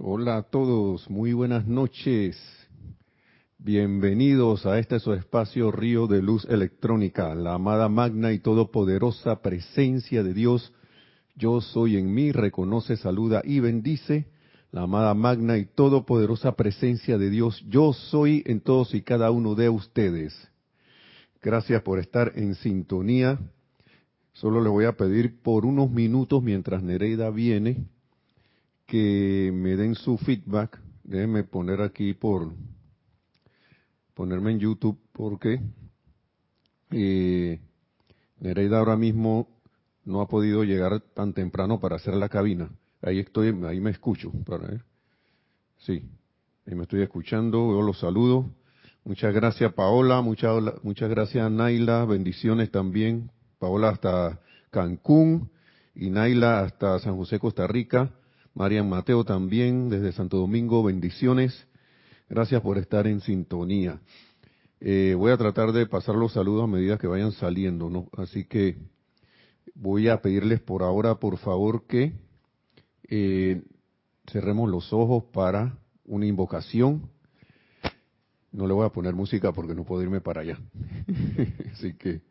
Hola a todos, muy buenas noches. Bienvenidos a este su espacio Río de Luz Electrónica, la amada magna y todopoderosa presencia de Dios. Yo soy en mí, reconoce, saluda y bendice la amada magna y todopoderosa presencia de Dios. Yo soy en todos y cada uno de ustedes. Gracias por estar en sintonía. Solo le voy a pedir por unos minutos mientras Nereida viene que me den su feedback. Déjenme poner aquí por ponerme en YouTube porque eh, Nereida ahora mismo no ha podido llegar tan temprano para hacer la cabina. Ahí estoy, ahí me escucho. Para ver. Sí, ahí me estoy escuchando. Yo los saludo. Muchas gracias Paola, muchas, muchas gracias Naila, bendiciones también. Paola hasta Cancún y Naila hasta San José, Costa Rica. Marian Mateo también desde Santo Domingo, bendiciones. Gracias por estar en sintonía. Eh, voy a tratar de pasar los saludos a medida que vayan saliendo, ¿no? Así que voy a pedirles por ahora, por favor, que eh, cerremos los ojos para una invocación. No le voy a poner música porque no puedo irme para allá. Así que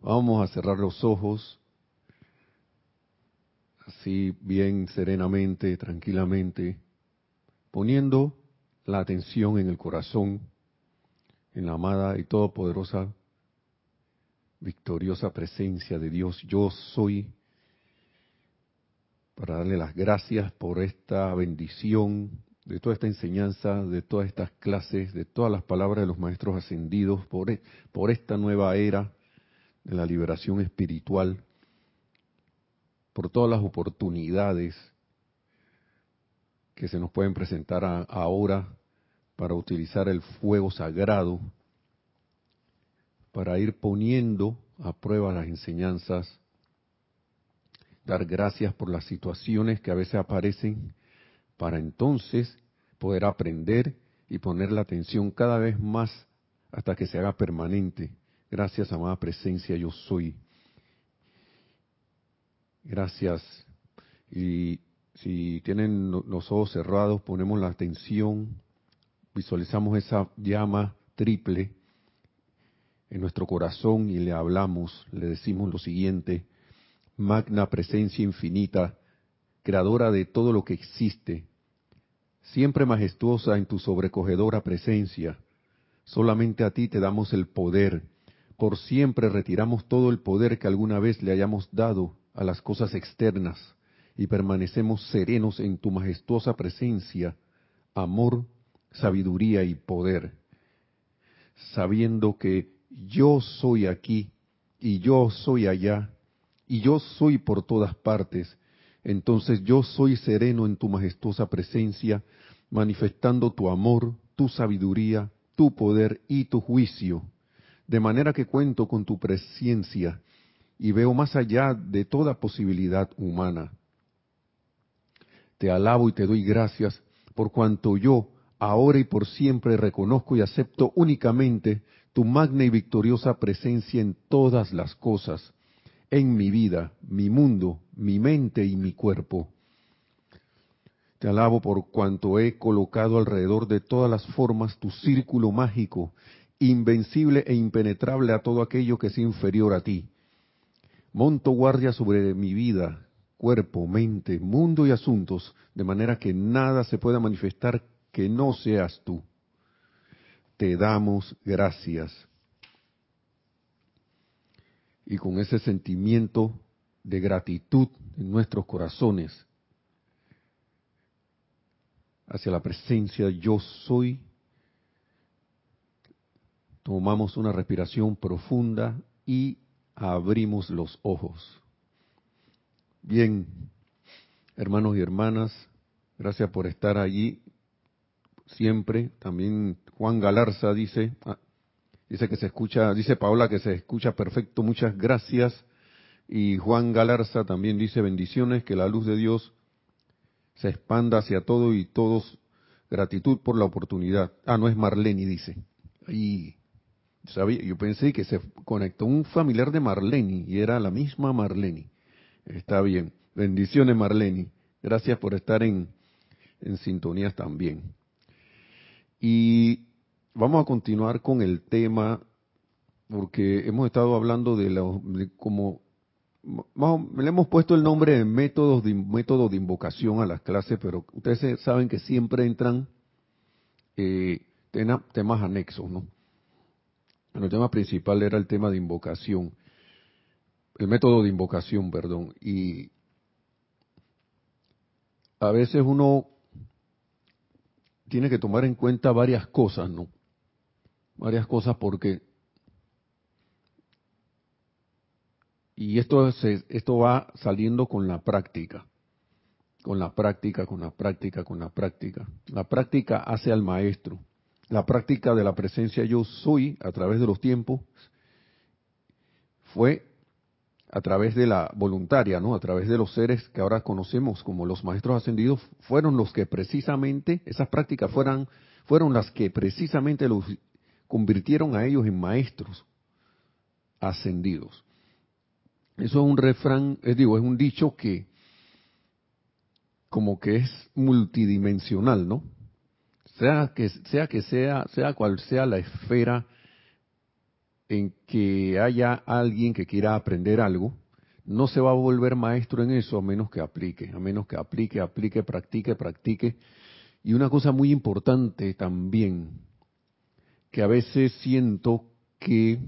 vamos a cerrar los ojos así bien serenamente, tranquilamente, poniendo la atención en el corazón, en la amada y todopoderosa, victoriosa presencia de Dios. Yo soy para darle las gracias por esta bendición, de toda esta enseñanza, de todas estas clases, de todas las palabras de los maestros ascendidos, por, e, por esta nueva era de la liberación espiritual por todas las oportunidades que se nos pueden presentar ahora para utilizar el fuego sagrado, para ir poniendo a prueba las enseñanzas, dar gracias por las situaciones que a veces aparecen, para entonces poder aprender y poner la atención cada vez más hasta que se haga permanente. Gracias, amada presencia, yo soy. Gracias. Y si tienen los ojos cerrados, ponemos la atención, visualizamos esa llama triple en nuestro corazón y le hablamos, le decimos lo siguiente, magna presencia infinita, creadora de todo lo que existe, siempre majestuosa en tu sobrecogedora presencia, solamente a ti te damos el poder, por siempre retiramos todo el poder que alguna vez le hayamos dado a las cosas externas y permanecemos serenos en tu majestuosa presencia, amor, sabiduría y poder, sabiendo que yo soy aquí y yo soy allá y yo soy por todas partes, entonces yo soy sereno en tu majestuosa presencia, manifestando tu amor, tu sabiduría, tu poder y tu juicio, de manera que cuento con tu presencia y veo más allá de toda posibilidad humana. Te alabo y te doy gracias por cuanto yo, ahora y por siempre, reconozco y acepto únicamente tu magna y victoriosa presencia en todas las cosas, en mi vida, mi mundo, mi mente y mi cuerpo. Te alabo por cuanto he colocado alrededor de todas las formas tu círculo mágico, invencible e impenetrable a todo aquello que es inferior a ti Monto guardia sobre mi vida, cuerpo, mente, mundo y asuntos, de manera que nada se pueda manifestar que no seas tú. Te damos gracias. Y con ese sentimiento de gratitud en nuestros corazones hacia la presencia yo soy, tomamos una respiración profunda y abrimos los ojos. Bien, hermanos y hermanas, gracias por estar allí siempre. También Juan Galarza dice, ah, dice que se escucha, dice Paola que se escucha perfecto, muchas gracias. Y Juan Galarza también dice bendiciones, que la luz de Dios se expanda hacia todo y todos. Gratitud por la oportunidad. Ah, no es Marlene, dice. Y yo pensé que se conectó un familiar de Marleni y era la misma Marleni. Está bien. Bendiciones Marleni. Gracias por estar en, en sintonías también. Y vamos a continuar con el tema, porque hemos estado hablando de, los, como, le hemos puesto el nombre de métodos de método de invocación a las clases, pero ustedes saben que siempre entran eh, temas anexos, ¿no? El tema principal era el tema de invocación, el método de invocación, perdón, y a veces uno tiene que tomar en cuenta varias cosas, ¿no? Varias cosas porque y esto esto va saliendo con la práctica, con la práctica, con la práctica, con la práctica. La práctica hace al maestro. La práctica de la presencia yo soy a través de los tiempos fue a través de la voluntaria, ¿no? A través de los seres que ahora conocemos como los maestros ascendidos, fueron los que precisamente, esas prácticas fueran, fueron las que precisamente los convirtieron a ellos en maestros ascendidos. Eso es un refrán, es digo, es un dicho que como que es multidimensional, ¿no? Sea que sea que sea, sea cual sea la esfera en que haya alguien que quiera aprender algo, no se va a volver maestro en eso a menos que aplique, a menos que aplique, aplique, practique, practique. Y una cosa muy importante también, que a veces siento que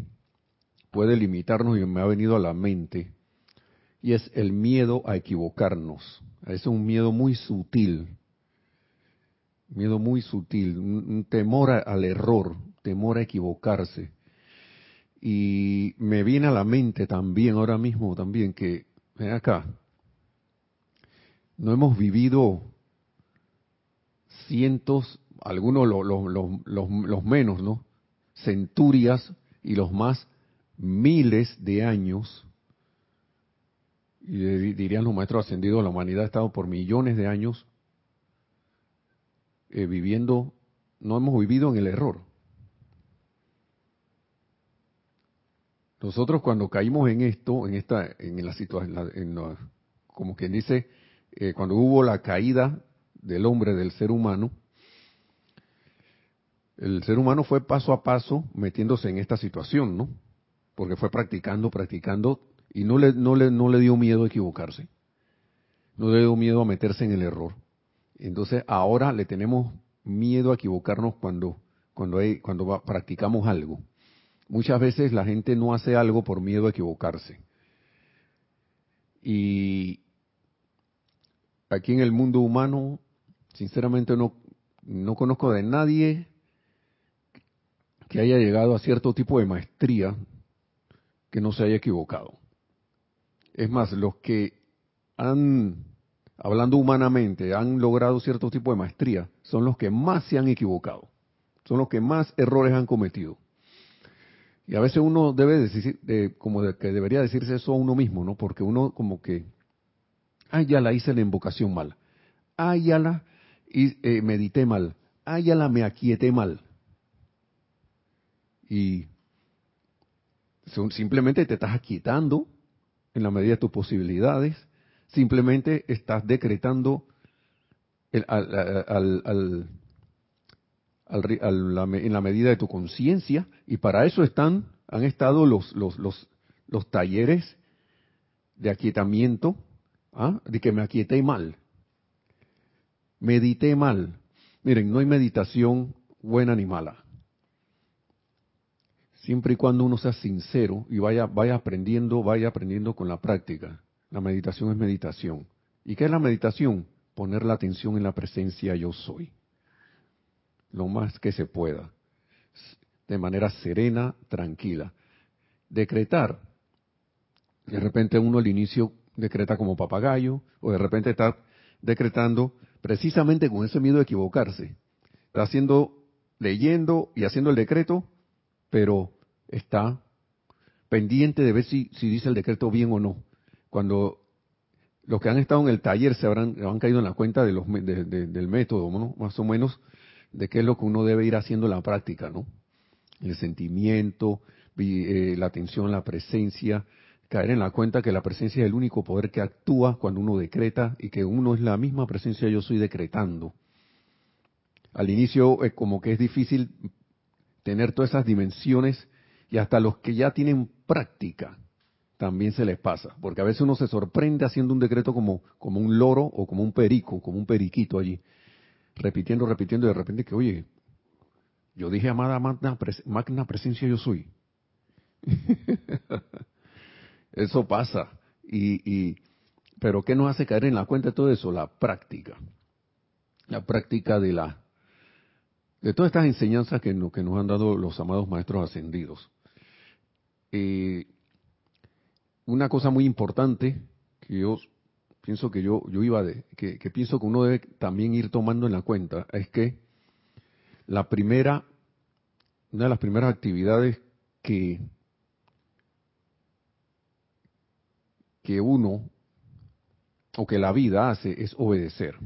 puede limitarnos y me ha venido a la mente, y es el miedo a equivocarnos. Es un miedo muy sutil, miedo muy sutil, un, temor al error, temor a equivocarse. Y me viene a la mente también, ahora mismo también, que, ven acá, no hemos vivido cientos, algunos los, menos, ¿no? Centurias y los más miles de años, y dirían los maestros ascendidos, la humanidad ha estado por millones de años eh, viviendo, no hemos vivido en el error. Nosotros cuando caímos en esto, en esta, en la situación, como quien dice, eh, cuando hubo la caída del hombre, del ser humano, el ser humano fue paso a paso metiéndose en esta situación, ¿no? Porque fue practicando, practicando y no le, no le, no le dio miedo a equivocarse, no le dio miedo a meterse en el error. Entonces ahora le tenemos miedo a equivocarnos cuando, cuando, hay, cuando practicamos algo. Muchas veces la gente no hace algo por miedo a equivocarse. Y aquí en el mundo humano, sinceramente no, no conozco de nadie que haya llegado a cierto tipo de maestría que no se haya equivocado. Es más, los que han, hablando humanamente, han logrado cierto tipo de maestría, son los que más se han equivocado, son los que más errores han cometido. Y a veces uno debe decir, como que debería decirse eso a uno mismo, ¿no? Porque uno como que, ah, ya la hice la invocación mal, ah, ya la eh, medité mal, ah, ya la me aquieté mal. Y simplemente te estás aquietando en la medida de tus posibilidades, simplemente estás decretando al en la medida de tu conciencia y para eso están han estado los los los, los talleres de aquietamiento ¿ah? de que me aquieté mal. Medité mal. Miren no hay meditación buena ni mala. Siempre y cuando uno sea sincero y vaya vaya aprendiendo vaya aprendiendo con la práctica la meditación es meditación y qué es la meditación poner la atención en la presencia yo soy lo más que se pueda, de manera serena, tranquila. Decretar. De repente uno al inicio decreta como papagayo, o de repente está decretando precisamente con ese miedo de equivocarse. Está haciendo, leyendo y haciendo el decreto, pero está pendiente de ver si, si dice el decreto bien o no. Cuando los que han estado en el taller se habrán, han caído en la cuenta del método, ¿no? más o menos de qué es lo que uno debe ir haciendo en la práctica, ¿no? El sentimiento, eh, la atención, la presencia, caer en la cuenta que la presencia es el único poder que actúa cuando uno decreta y que uno es la misma presencia yo soy decretando. Al inicio es como que es difícil tener todas esas dimensiones y hasta los que ya tienen práctica también se les pasa, porque a veces uno se sorprende haciendo un decreto como, como un loro o como un perico, como un periquito allí, repitiendo, repitiendo y de repente que, oye, yo dije amada magna, magna presencia yo soy. eso pasa. Y, pero ¿qué nos hace caer en la cuenta de todo eso? La práctica. La práctica de la de todas estas enseñanzas que, que nos han dado los amados maestros ascendidos. Una cosa muy importante que yo pienso que yo, yo iba de, que, que pienso que uno debe también ir tomando en la cuenta es que la primera, una de las primeras actividades que, que uno o que la vida hace es obedecer.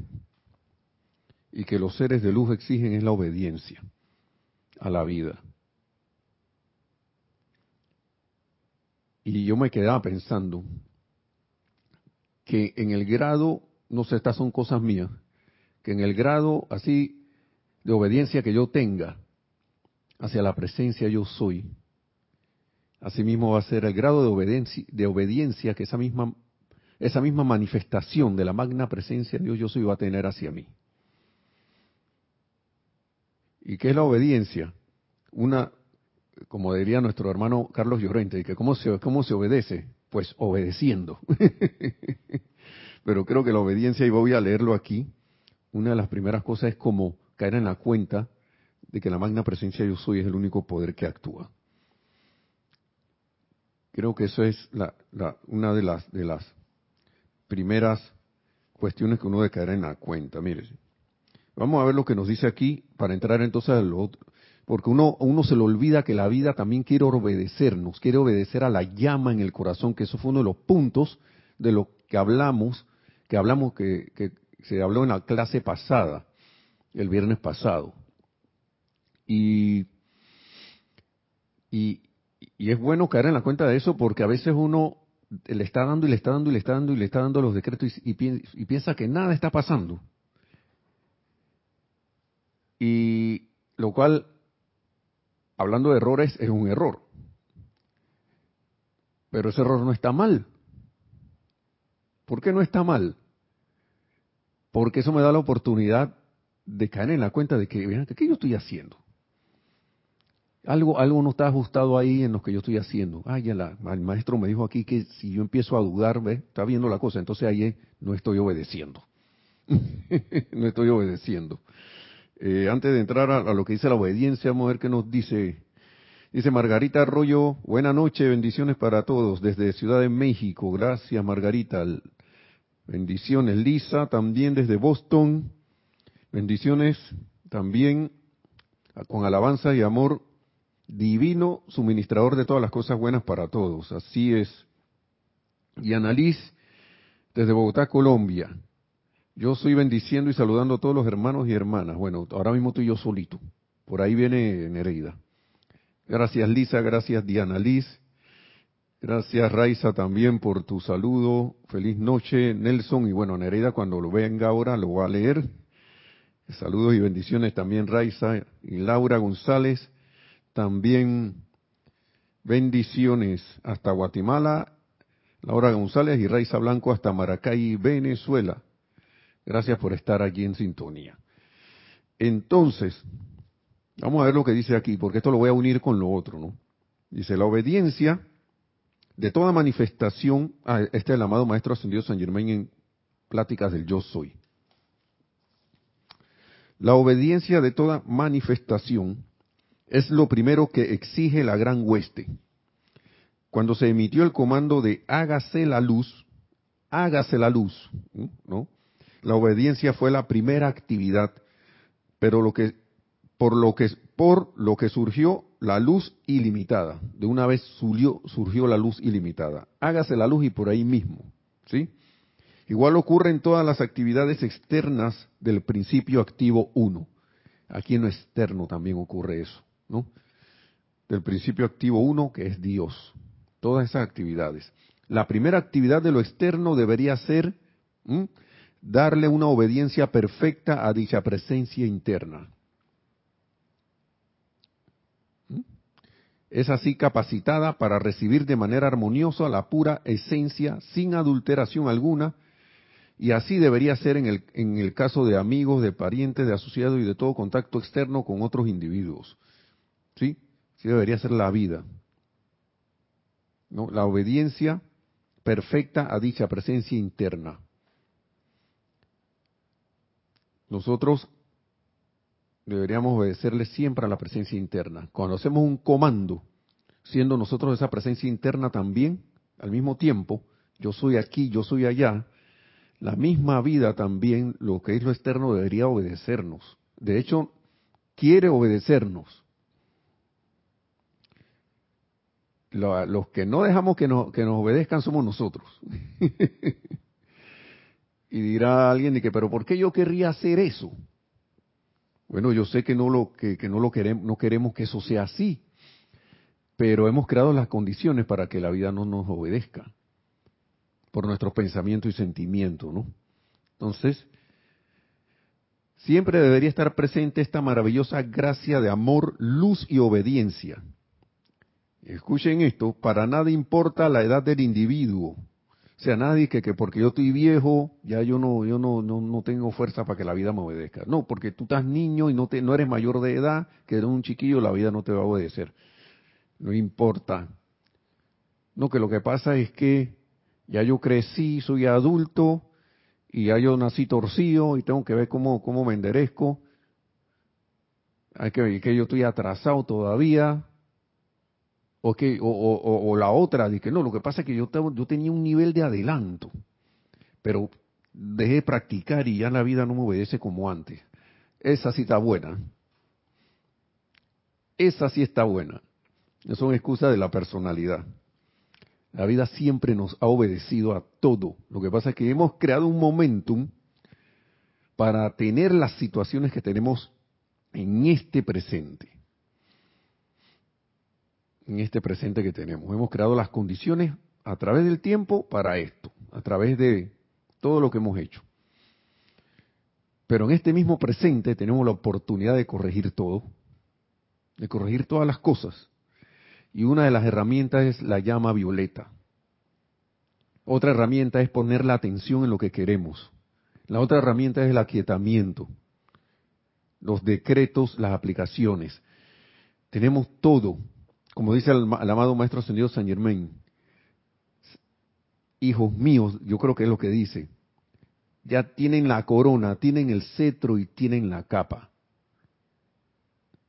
Y que los seres de luz exigen es la obediencia a la vida. Y yo me quedaba pensando que en el grado, no sé, estas son cosas mías, que en el grado así de obediencia que yo tenga hacia la presencia yo soy, asimismo va a ser el grado de obediencia, de obediencia que esa misma, esa misma manifestación de la magna presencia de Dios yo soy va a tener hacia mí. ¿Y qué es la obediencia? Una como diría nuestro hermano Carlos Llorente, que cómo se, cómo se obedece, pues obedeciendo. Pero creo que la obediencia, y voy a leerlo aquí, una de las primeras cosas es como caer en la cuenta de que la magna presencia yo soy es el único poder que actúa. Creo que eso es la, una de las, de las primeras cuestiones que uno debe caer en la cuenta. Mire, vamos a ver lo que nos dice aquí para entrar entonces a lo, porque uno, uno se le olvida que la vida también quiere obedecernos, quiere obedecer a la llama en el corazón, que eso fue uno de los puntos de lo que hablamos, que hablamos que, se habló en la clase pasada, el viernes pasado. Y, y, y es bueno caer en la cuenta de eso porque a veces uno le está dando y le está dando y le está dando y le está dando los decretos y piensa que nada está pasando. Y lo cual hablando de errores, es un error. Pero ese error no está mal. ¿Por qué no está mal? Porque eso me da la oportunidad de caer en la cuenta de que, ¿qué yo estoy haciendo? Algo, algo no está ajustado ahí en lo que yo estoy haciendo. Ah, ya la, el maestro me dijo aquí que si yo empiezo a dudar, ¿ve? está viendo la cosa, entonces ahí no estoy obedeciendo. no estoy obedeciendo. Eh, antes de entrar a, lo que dice la obediencia, vamos a ver qué nos dice. Dice Margarita Arroyo, buena noche, bendiciones para todos desde Ciudad de México. Gracias Margarita. Bendiciones Lisa, también desde Boston. Bendiciones también con alabanza y amor divino, suministrador de todas las cosas buenas para todos. Así es. Y Annalise, desde Bogotá, Colombia. Yo estoy bendiciendo y saludando a todos los hermanos y hermanas. Bueno, ahora mismo estoy yo solito. Por ahí viene Nereida. Gracias Lisa, gracias Diana Liz. Gracias Raiza también por tu saludo. Feliz noche Nelson. Y bueno, Nereida cuando lo venga ahora lo va a leer. Saludos y bendiciones también Raiza y Laura González. También bendiciones hasta Guatemala. Laura González y Raiza Blanco hasta Maracay, Venezuela. Gracias por estar allí en sintonía. Entonces, vamos a ver lo que dice aquí, porque esto lo voy a unir con lo otro, ¿no? Dice, la obediencia de toda manifestación, ah, este es el amado Maestro Ascendido San Germain en Pláticas del Yo Soy. La obediencia de toda manifestación es lo primero que exige la gran hueste. Cuando se emitió el comando de hágase la luz, hágase la luz, ¿no? La obediencia fue la primera actividad, pero lo que por lo que por lo que surgió la luz ilimitada. De una vez surgió, la luz ilimitada. Hágase la luz y por ahí mismo, ¿sí? Igual ocurre en todas las actividades externas del principio activo 1. Aquí en lo externo también ocurre eso, ¿no? Del principio activo 1, que es Dios. Todas esas actividades. La primera actividad de lo externo debería ser darle una obediencia perfecta a dicha presencia interna. Es así capacitada para recibir de manera armoniosa la pura esencia sin adulteración alguna, y así debería ser en el, en el caso de amigos, de parientes, de asociados y de todo contacto externo con otros individuos. ¿Sí? Sí debería ser la vida. ¿No? La obediencia perfecta a dicha presencia interna. Nosotros deberíamos obedecerle siempre a la presencia interna. Cuando hacemos un comando, siendo nosotros esa presencia interna también, al mismo tiempo, yo soy aquí, yo soy allá, la misma vida también, lo que es lo externo, debería obedecernos. De hecho, quiere obedecernos. Los que no dejamos que nos, que nos obedezcan somos nosotros. y dirá alguien de que, pero ¿por qué yo querría hacer eso? Bueno, yo sé que no lo que, no lo queremos, no queremos que eso sea así, pero hemos creado las condiciones para que la vida no nos obedezca por nuestros pensamientos y sentimientos, ¿no? Entonces, siempre debería estar presente esta maravillosa gracia de amor, luz y obediencia. Escuchen esto, para nada importa la edad del individuo, sea, nadie que, que porque yo estoy viejo, ya yo no, yo no, no, no, tengo fuerza para que la vida me obedezca. No, porque tú estás niño y no, te, no eres mayor de edad, que eres un chiquillo, la vida no te va a obedecer. No importa. No, que lo que pasa es que ya yo crecí, soy adulto, y ya yo nací torcido y tengo que ver cómo, cómo me enderezco. Hay que ver que yo estoy atrasado todavía, o, que, o, la otra, de que no, lo que pasa es que yo, yo tenía un nivel de adelanto, pero dejé de practicar y ya la vida no me obedece como antes. Esa sí está buena. Esa sí está buena. Son excusas de la personalidad. La vida siempre nos ha obedecido a todo. Lo que pasa es que hemos creado un momentum para tener las situaciones que tenemos en este presente en este presente que tenemos. Hemos creado las condiciones a través del tiempo para esto, a través de todo lo que hemos hecho. Pero en este mismo presente tenemos la oportunidad de corregir todo, de corregir todas las cosas. Y una de las herramientas es la llama violeta. Otra herramienta es poner la atención en lo que queremos. La otra herramienta es el aquietamiento, los decretos, las aplicaciones. Tenemos todo como dice el, amado Maestro Ascendido San Germain, hijos míos, yo creo que es lo que dice, ya tienen la corona, tienen el cetro y tienen la capa.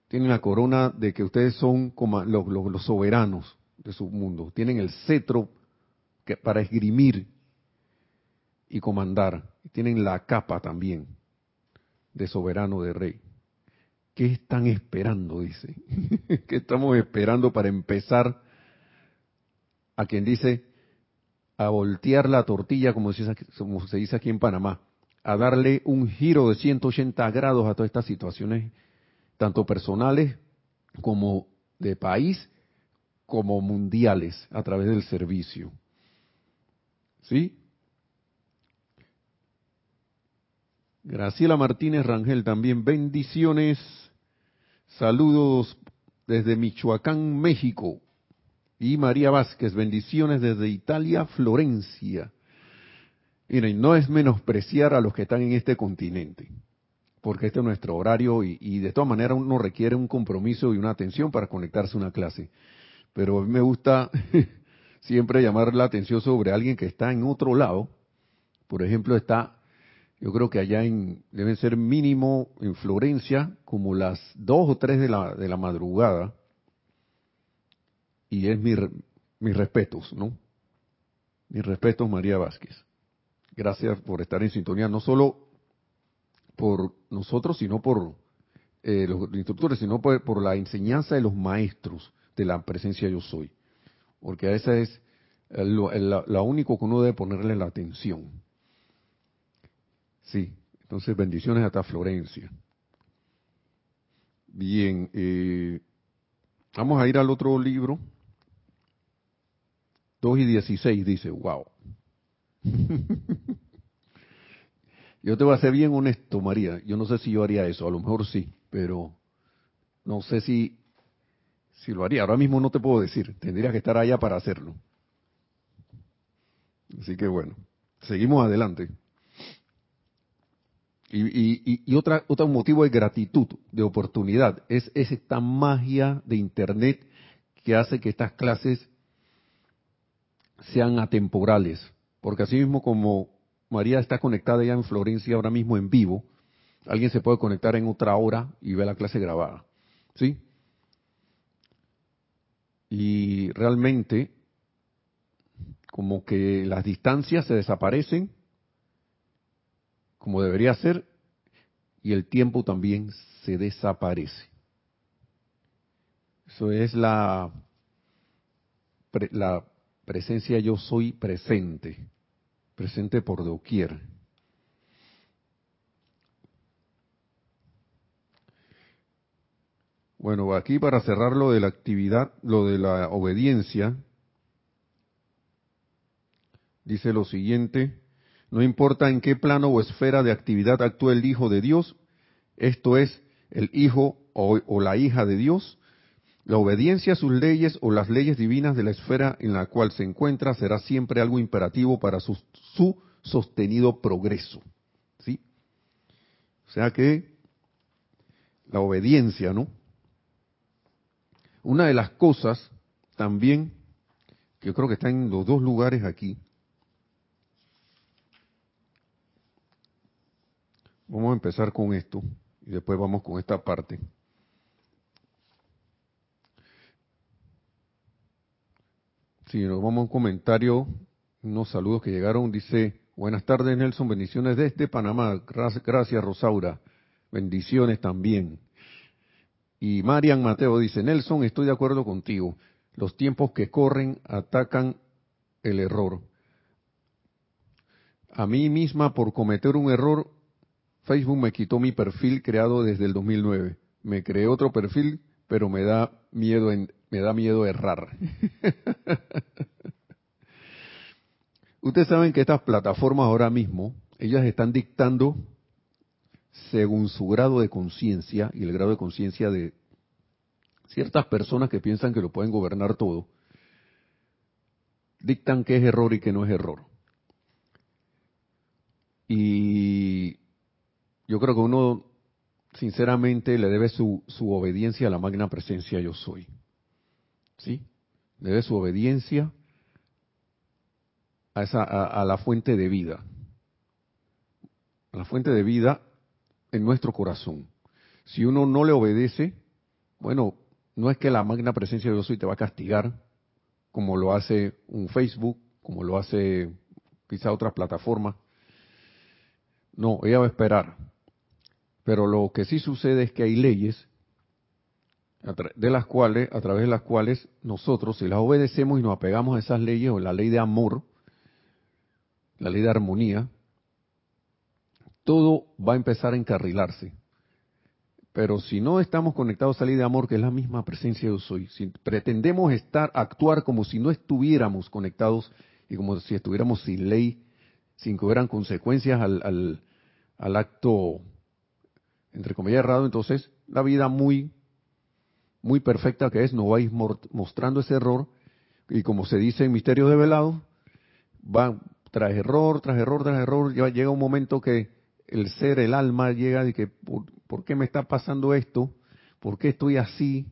Tienen la corona de que ustedes son como los, soberanos de su mundo. Tienen el cetro para esgrimir y comandar. Tienen la capa también de soberano de rey. ¿Qué están esperando? Dice. ¿Qué estamos esperando para empezar a quien dice a voltear la tortilla, como se, dice, aquí en Panamá, a darle un giro de 180 grados a todas estas situaciones, tanto personales como de país, como mundiales, a través del servicio. ¿Sí? Graciela Martínez Rangel también, bendiciones. Saludos desde Michoacán, México. Y María Vázquez, bendiciones desde Italia, Florencia. Miren, no es menospreciar a los que están en este continente, porque este es nuestro horario y, de todas maneras uno requiere un compromiso y una atención para conectarse a una clase. Pero a mí me gusta siempre llamar la atención sobre alguien que está en otro lado. Por ejemplo, está yo creo que allá en, deben ser mínimo en Florencia como las dos o tres de la, de la madrugada. Y es mi, mis respetos, ¿no? Mis respetos, María Vázquez. Gracias por estar en sintonía, no solo por nosotros, sino por eh, los instructores, sino por, por, la enseñanza de los maestros de la presencia yo soy. Porque a esa es lo, lo único que uno debe ponerle la atención. Sí, entonces bendiciones hasta Florencia. Bien, eh, vamos a ir al otro libro. 2 y 16 dice, wow. yo te voy a ser bien honesto, María. Yo no sé si yo haría eso, a lo mejor sí, pero no sé si, si lo haría. Ahora mismo no te puedo decir, tendría que estar allá para hacerlo. Así que bueno, seguimos adelante. Y, y, otra, otro motivo de gratitud, de oportunidad, es, es esta magia de Internet que hace que estas clases sean atemporales. Porque así mismo como María está conectada ya en Florencia ahora mismo en vivo, alguien se puede conectar en otra hora y ver la clase grabada. ¿Sí? Y realmente, como que las distancias se desaparecen como debería ser, y el tiempo también se desaparece. Eso es la, la presencia yo soy presente, presente por doquier. Bueno, aquí para cerrar lo de la actividad, lo de la obediencia, dice lo siguiente, no importa en qué plano o esfera de actividad actúe el Hijo de Dios, esto es, el Hijo o, la hija de Dios, la obediencia a sus leyes o las leyes divinas de la esfera en la cual se encuentra será siempre algo imperativo para su, su sostenido progreso. ¿Sí? O sea que la obediencia, ¿no? Una de las cosas también, que yo creo que está en los dos lugares aquí, Vamos a empezar con esto y después vamos con esta parte. Si nos vamos a un comentario, unos saludos que llegaron, dice, buenas tardes Nelson, bendiciones desde Panamá, gracias Rosaura, bendiciones también. Y Marian Mateo dice, Nelson, estoy de acuerdo contigo, los tiempos que corren atacan el error. A mí misma por cometer un error Facebook me quitó mi perfil creado desde el 2009. Me creé otro perfil, pero me da miedo en, me da miedo errar. Ustedes saben que estas plataformas ahora mismo, ellas están dictando según su grado de conciencia y el grado de conciencia de ciertas personas que piensan que lo pueden gobernar todo, dictan qué es error y qué no es error. Y yo creo que uno sinceramente le debe su, obediencia a la magna presencia yo soy. ¿Sí? Debe su obediencia a, esa, a, la fuente de vida. A la fuente de vida en nuestro corazón. Si uno no le obedece, bueno, no es que la magna presencia yo soy te va a castigar, como lo hace un Facebook, como lo hace quizá otras plataformas. No, ella va a esperar pero lo que sí sucede es que hay leyes de las cuales, a través de las cuales nosotros, si las obedecemos y nos apegamos a esas leyes, o la ley de amor, la ley de armonía, todo va a empezar a encarrilarse. Pero si no estamos conectados a la ley de amor, que es la misma presencia de soy, si pretendemos estar, actuar como si no estuviéramos conectados y como si estuviéramos sin ley, sin que hubieran consecuencias al, acto entre comillas, errado, entonces la vida muy, muy perfecta que es, nos va a ir mostrando ese error, y como se dice en Misterios de Velado, va tras error, tras error, tras error, llega un momento que el ser, el alma llega de que, ¿por, qué me está pasando esto? ¿Por qué estoy así?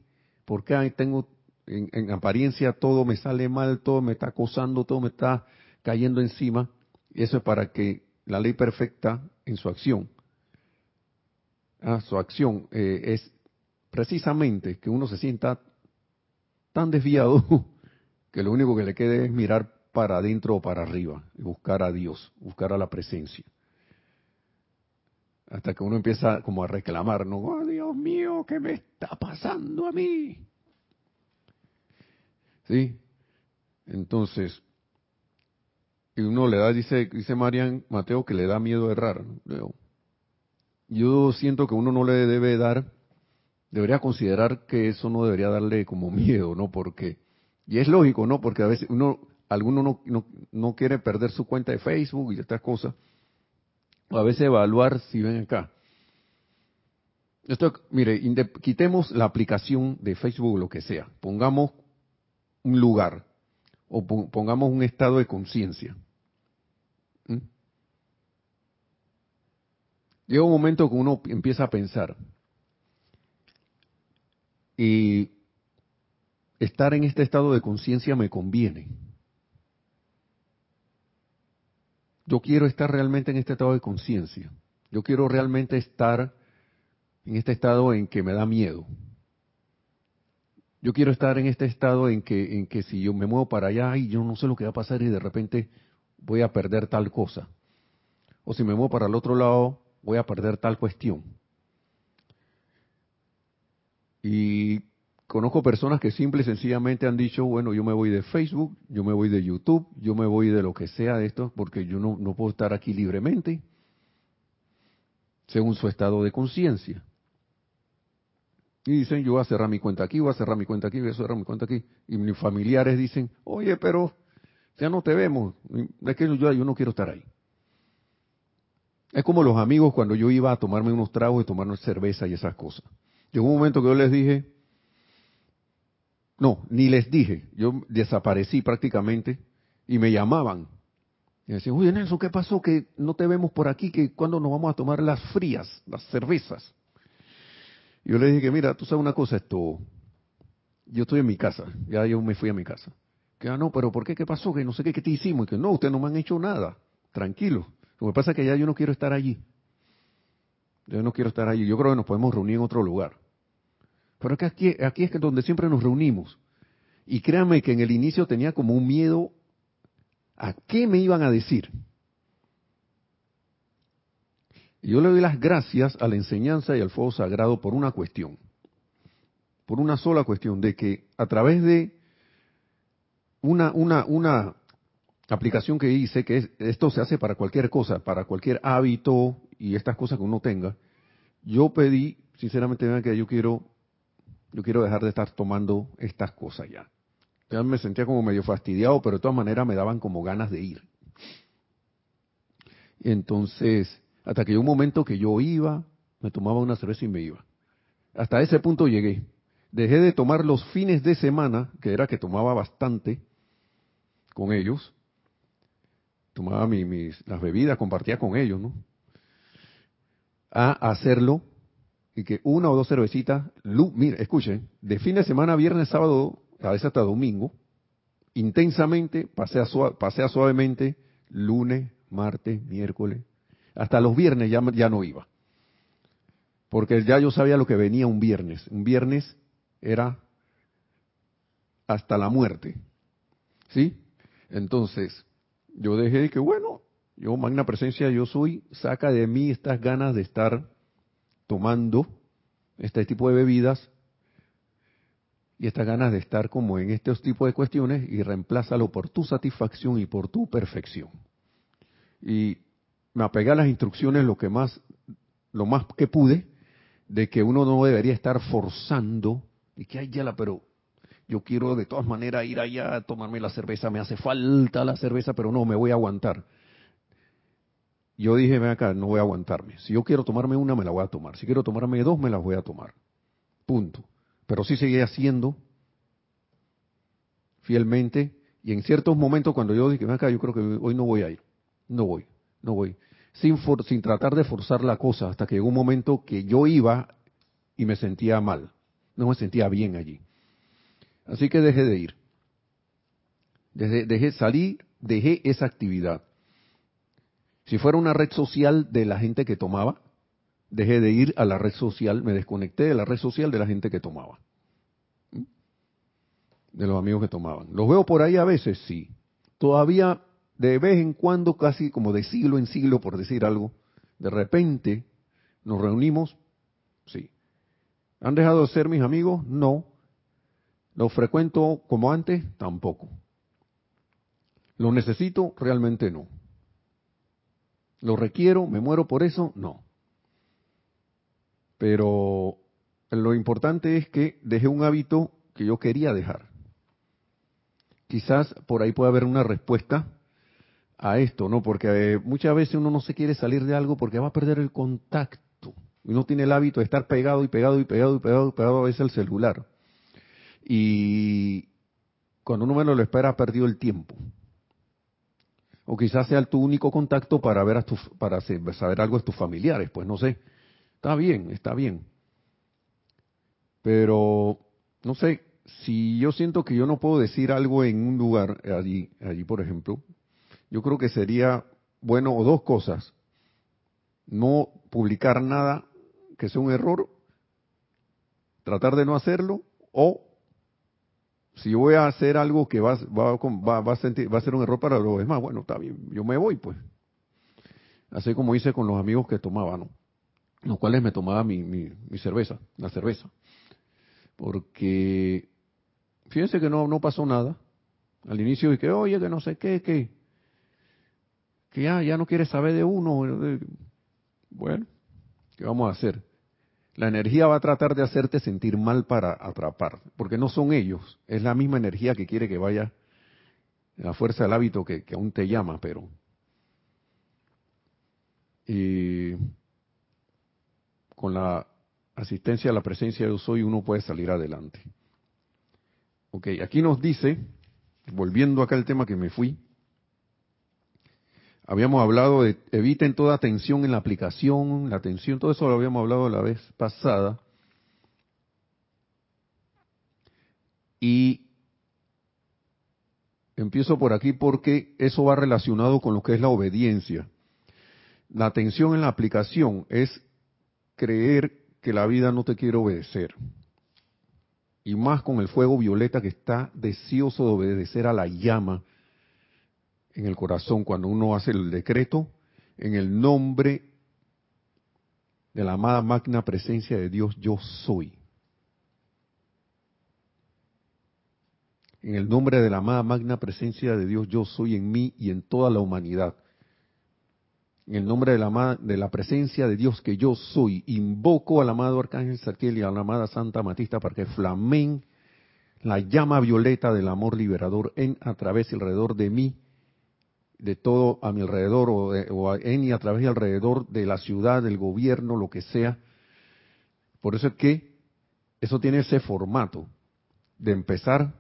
¿Por qué tengo, en, en apariencia todo me sale mal, todo me está acosando, todo me está cayendo encima? Y eso es para que la ley perfecta en su acción su acción eh, es precisamente que uno se sienta tan desviado que lo único que le quede es mirar para adentro o para arriba y buscar a Dios, buscar a la presencia. Hasta que uno empieza como a reclamar, ¿no? Oh, Dios mío, ¿qué me está pasando a mí? ¿Sí? Entonces, y uno le da, dice, dice Marian Mateo, que le da miedo errar. Yo siento que uno no le debe dar, debería considerar que eso no debería darle como miedo, ¿no? Porque, y es lógico, ¿no? Porque a veces uno alguno no, no, no quiere perder su cuenta de Facebook y estas cosas, o a veces evaluar si ven acá. Esto, mire, quitemos la aplicación de Facebook o lo que sea, pongamos un lugar o pongamos un estado de conciencia. ¿Mm? Llega un momento que uno empieza a pensar y estar en este estado de conciencia me conviene. Yo quiero estar realmente en este estado de conciencia. Yo quiero realmente estar en este estado en que me da miedo. Yo quiero estar en este estado en que, en que si yo me muevo para allá y yo no sé lo que va a pasar y de repente voy a perder tal cosa. O si me muevo para el otro lado, voy a perder tal cuestión. Y conozco personas que simple y sencillamente han dicho, bueno, yo me voy de Facebook, yo me voy de YouTube, yo me voy de lo que sea de esto, porque yo no, no puedo estar aquí libremente, según su estado de conciencia. Y dicen, yo voy a cerrar mi cuenta aquí, voy a cerrar mi cuenta aquí, voy a cerrar mi cuenta aquí. Y mis familiares dicen, oye, pero ya no te vemos, es que yo, yo no quiero estar ahí. Es como los amigos cuando yo iba a tomarme unos tragos y tomarme cerveza y esas cosas. Llegó un momento que yo les dije, no, ni les dije, yo desaparecí prácticamente y me llamaban. Y me decían, oye Nelson, ¿qué pasó? Que no te vemos por aquí, que cuando nos vamos a tomar las frías, las cervezas. Y yo le dije que, mira, tú sabes una cosa, esto, yo estoy en mi casa, ya yo me fui a mi casa. Que, ah, no, pero ¿por qué? ¿Qué pasó? Que no sé qué, qué te hicimos. Y que, no, ustedes no me han hecho nada, tranquilo. Lo que pasa es que ya yo no quiero estar allí. Yo no quiero estar allí. Yo creo que nos podemos reunir en otro lugar. Pero es que aquí, es donde siempre nos reunimos. Y créanme que en el inicio tenía como un miedo a qué me iban a decir. Y yo le doy las gracias a la enseñanza y al fuego sagrado por una cuestión, por una sola cuestión, de que a través de una, una, una aplicación que hice, que esto se hace para cualquier cosa, para cualquier hábito y estas cosas que uno tenga, yo pedí, sinceramente, que yo quiero, yo quiero dejar de estar tomando estas cosas ya. Ya me sentía como medio fastidiado, pero de todas maneras me daban como ganas de ir. Entonces, hasta que un momento que yo iba, me tomaba una cerveza y me iba. Hasta ese punto llegué. Dejé de tomar los fines de semana, que era que tomaba bastante con ellos. Tomaba mis, las bebidas, compartía con ellos, ¿no? A hacerlo y que una o dos cervecitas, mire, escuchen, de fin de semana, viernes, sábado, a veces hasta domingo, intensamente, pasea, pasea suavemente, lunes, martes, miércoles, hasta los viernes ya, ya no iba. Porque ya yo sabía lo que venía un viernes. Un viernes era hasta la muerte. ¿Sí? Entonces, yo dejé que, bueno, yo, magna presencia, yo soy, saca de mí estas ganas de estar tomando este tipo de bebidas y estas ganas de estar como en estos tipos de cuestiones y reemplázalo por tu satisfacción y por tu perfección. Y me apegué a las instrucciones lo que más, lo más que pude, de que uno no debería estar forzando, y que hay ya la, pero yo quiero de todas maneras ir allá a tomarme la cerveza, me hace falta la cerveza, pero no, me voy a aguantar. Yo dije, ven acá, no voy a aguantarme. Si yo quiero tomarme una, me la voy a tomar. Si quiero tomarme dos, me las voy a tomar. Punto. Pero sí seguí haciendo fielmente. Y en ciertos momentos cuando yo dije, ven acá, yo creo que hoy no voy a ir. No voy no voy. Sin, sin tratar de forzar la cosa, hasta que llegó un momento que yo iba y me sentía mal, no me sentía bien allí. Así que dejé de ir. Dejé, dejé salí, dejé esa actividad. Si fuera una red social de la gente que tomaba, dejé de ir a la red social, me desconecté de la red social de la gente que tomaba. De los amigos que tomaban. Los veo por ahí a veces, sí. Todavía de vez en cuando, casi como de siglo en siglo, por decir algo, de repente nos reunimos, sí. ¿Han dejado de ser mis amigos? No. ¿Los frecuento como antes? Tampoco. ¿Lo necesito? Realmente no. ¿Lo requiero? ¿Me muero por eso? No. Pero lo importante es que dejé un hábito que yo quería dejar. quizás por ahí puede haber una respuesta a esto, ¿no? Porque eh, muchas veces uno no se quiere salir de algo porque va a perder el contacto. Uno tiene el hábito de estar pegado y pegado y pegado y pegado y pegado a veces al celular. Y cuando uno menos lo espera ha perdido el tiempo. O quizás sea tu único contacto para ver a tu, para saber algo de tus familiares, pues no sé. Está bien, está bien. Pero no sé, si yo siento que yo no puedo decir algo en un lugar allí, allí por ejemplo, yo creo que sería bueno o dos cosas. No publicar nada que sea un error, tratar de no hacerlo, o si yo voy a hacer algo que va, va, va, a sentir, va a ser un error para los demás, bueno, está bien, yo me voy pues. Así como hice con los amigos que tomaban, ¿no? Los cuales me tomaba mi, mi, mi cerveza, la cerveza. Porque, fíjense que no, no pasó nada. Al inicio dije, oye, que no sé qué, que que ya, ya no quiere saber de uno. Bueno, ¿qué vamos a hacer? La energía va a tratar de hacerte sentir mal para atrapar, porque no son ellos, es la misma energía que quiere que vaya, la fuerza del hábito que, aún te llama, pero... Y con la asistencia a la presencia de yo soy uno puede salir adelante. Ok, aquí nos dice, volviendo acá al tema que me fui, Habíamos hablado de eviten toda tensión en la aplicación, la tensión, todo eso lo habíamos hablado la vez pasada. Y empiezo por aquí porque eso va relacionado con lo que es la obediencia. La tensión en la aplicación es creer que la vida no te quiere obedecer. Y más con el fuego violeta que está deseoso de obedecer a la llama en el corazón cuando uno hace el decreto en el nombre de la amada magna presencia de Dios, yo soy. En el nombre de la amada magna presencia de Dios, yo soy en mí y en toda la humanidad. En el nombre de la, de la presencia de Dios que yo soy, invoco al amado Arcángel Sarkiel y a la amada Santa Matista para que flamen la llama violeta del amor liberador en, a través y alrededor de mí de todo a mi alrededor o, en y a través y alrededor de la ciudad, del gobierno, lo que sea. Por eso es que eso tiene ese formato de empezar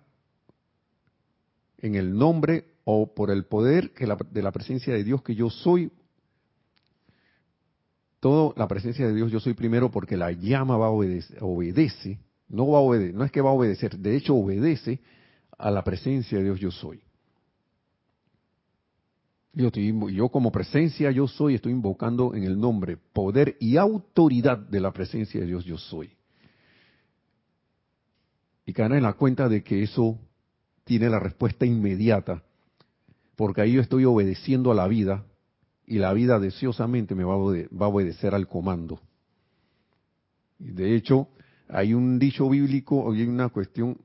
en el nombre o por el poder que de la presencia de Dios que yo soy. Todo la presencia de Dios yo soy primero porque la llama va a obedecer, obedece, no va a obedecer, no es que va a obedecer, de hecho obedece a la presencia de Dios yo soy. Yo, como presencia yo soy, estoy invocando en el nombre, poder y autoridad de la presencia de Dios yo soy. Y caer en la cuenta de que eso tiene la respuesta inmediata, porque ahí yo estoy obedeciendo a la vida y la vida deseosamente me va a, obedecer al comando. Y de hecho, hay un dicho bíblico, hay una cuestión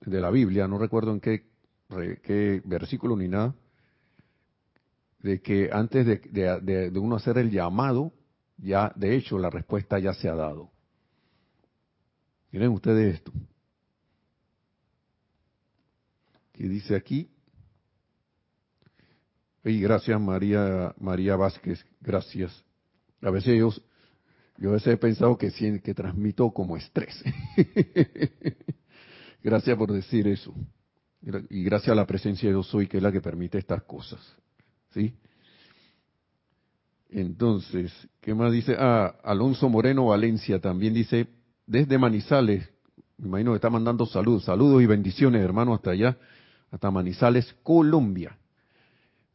de la Biblia, no recuerdo en qué, qué versículo ni nada, de que antes de, uno hacer el llamado, ya de hecho la respuesta ya se ha dado. Miren ustedes esto. Que dice aquí. Y gracias María María Vázquez, gracias. A veces yo, yo a veces he pensado que, que transmito como estrés. gracias por decir eso. Y gracias a la presencia de Dios soy que es la que permite estas cosas. ¿Sí? Entonces, ¿qué más dice? Ah, Alonso Moreno Valencia también dice, desde Manizales, me imagino que está mandando saludos, saludos y bendiciones, hermano, hasta allá, hasta Manizales, Colombia.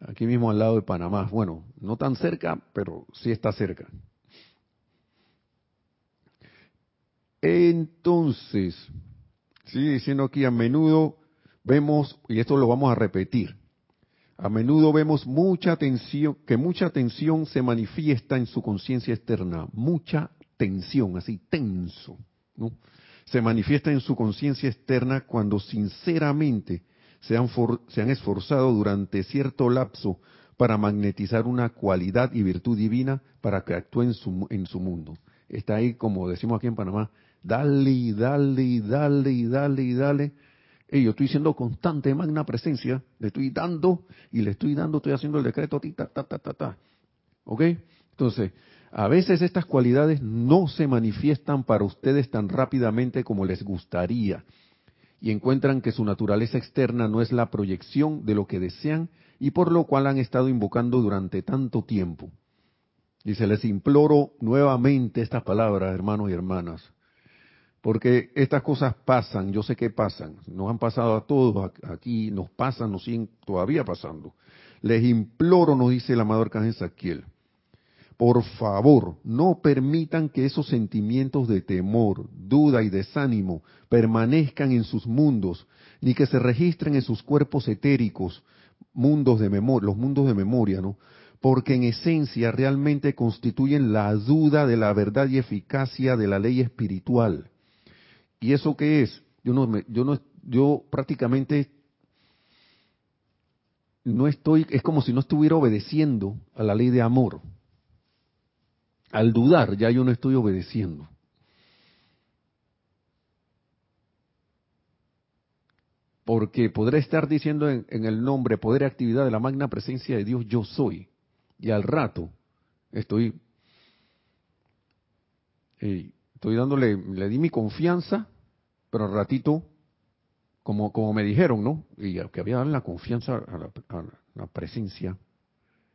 Aquí mismo al lado de Panamá. Bueno, no tan cerca, pero sí está cerca. Entonces, sigue diciendo aquí, a menudo vemos, y esto lo vamos a repetir, a menudo vemos mucha tensión, que mucha tensión se manifiesta en su conciencia externa, mucha tensión, así tenso, ¿no? Se manifiesta en su conciencia externa cuando sinceramente se han, se han esforzado durante cierto lapso para magnetizar una cualidad y virtud divina para que actúe en su, en su mundo. Está ahí, como decimos aquí en Panamá, dale y dale y dale y dale y dale Hey, yo estoy siendo constante, magna presencia, le estoy dando y le estoy dando, estoy haciendo el decreto ti, ta, ta, ta, ta, ta. ¿Ok? Entonces, a veces estas cualidades no se manifiestan para ustedes tan rápidamente como les gustaría y encuentran que su naturaleza externa no es la proyección de lo que desean y por lo cual han estado invocando durante tanto tiempo. Y se les imploro nuevamente estas palabras, hermanos y hermanas, porque estas cosas pasan, yo sé que pasan, nos han pasado a todos aquí, nos pasan, nos siguen todavía pasando. Les imploro, nos dice el amado Arcángel Saquiel, por favor, no permitan que esos sentimientos de temor, duda y desánimo permanezcan en sus mundos, ni que se registren en sus cuerpos etéricos, mundos de memoria, los mundos de memoria, ¿no? Porque en esencia realmente constituyen la duda de la verdad y eficacia de la ley espiritual. ¿Y eso qué es? Yo no, yo no, yo prácticamente no estoy, es como si no estuviera obedeciendo a la ley de amor al dudar, ya yo no estoy obedeciendo. Porque podré estar diciendo en, el nombre, poder y actividad de la magna presencia de Dios, yo soy. Y al rato estoy, estoy dándole, le di mi confianza, pero al ratito, como, como me dijeron, ¿no? Y que había darle la confianza a la, a la presencia,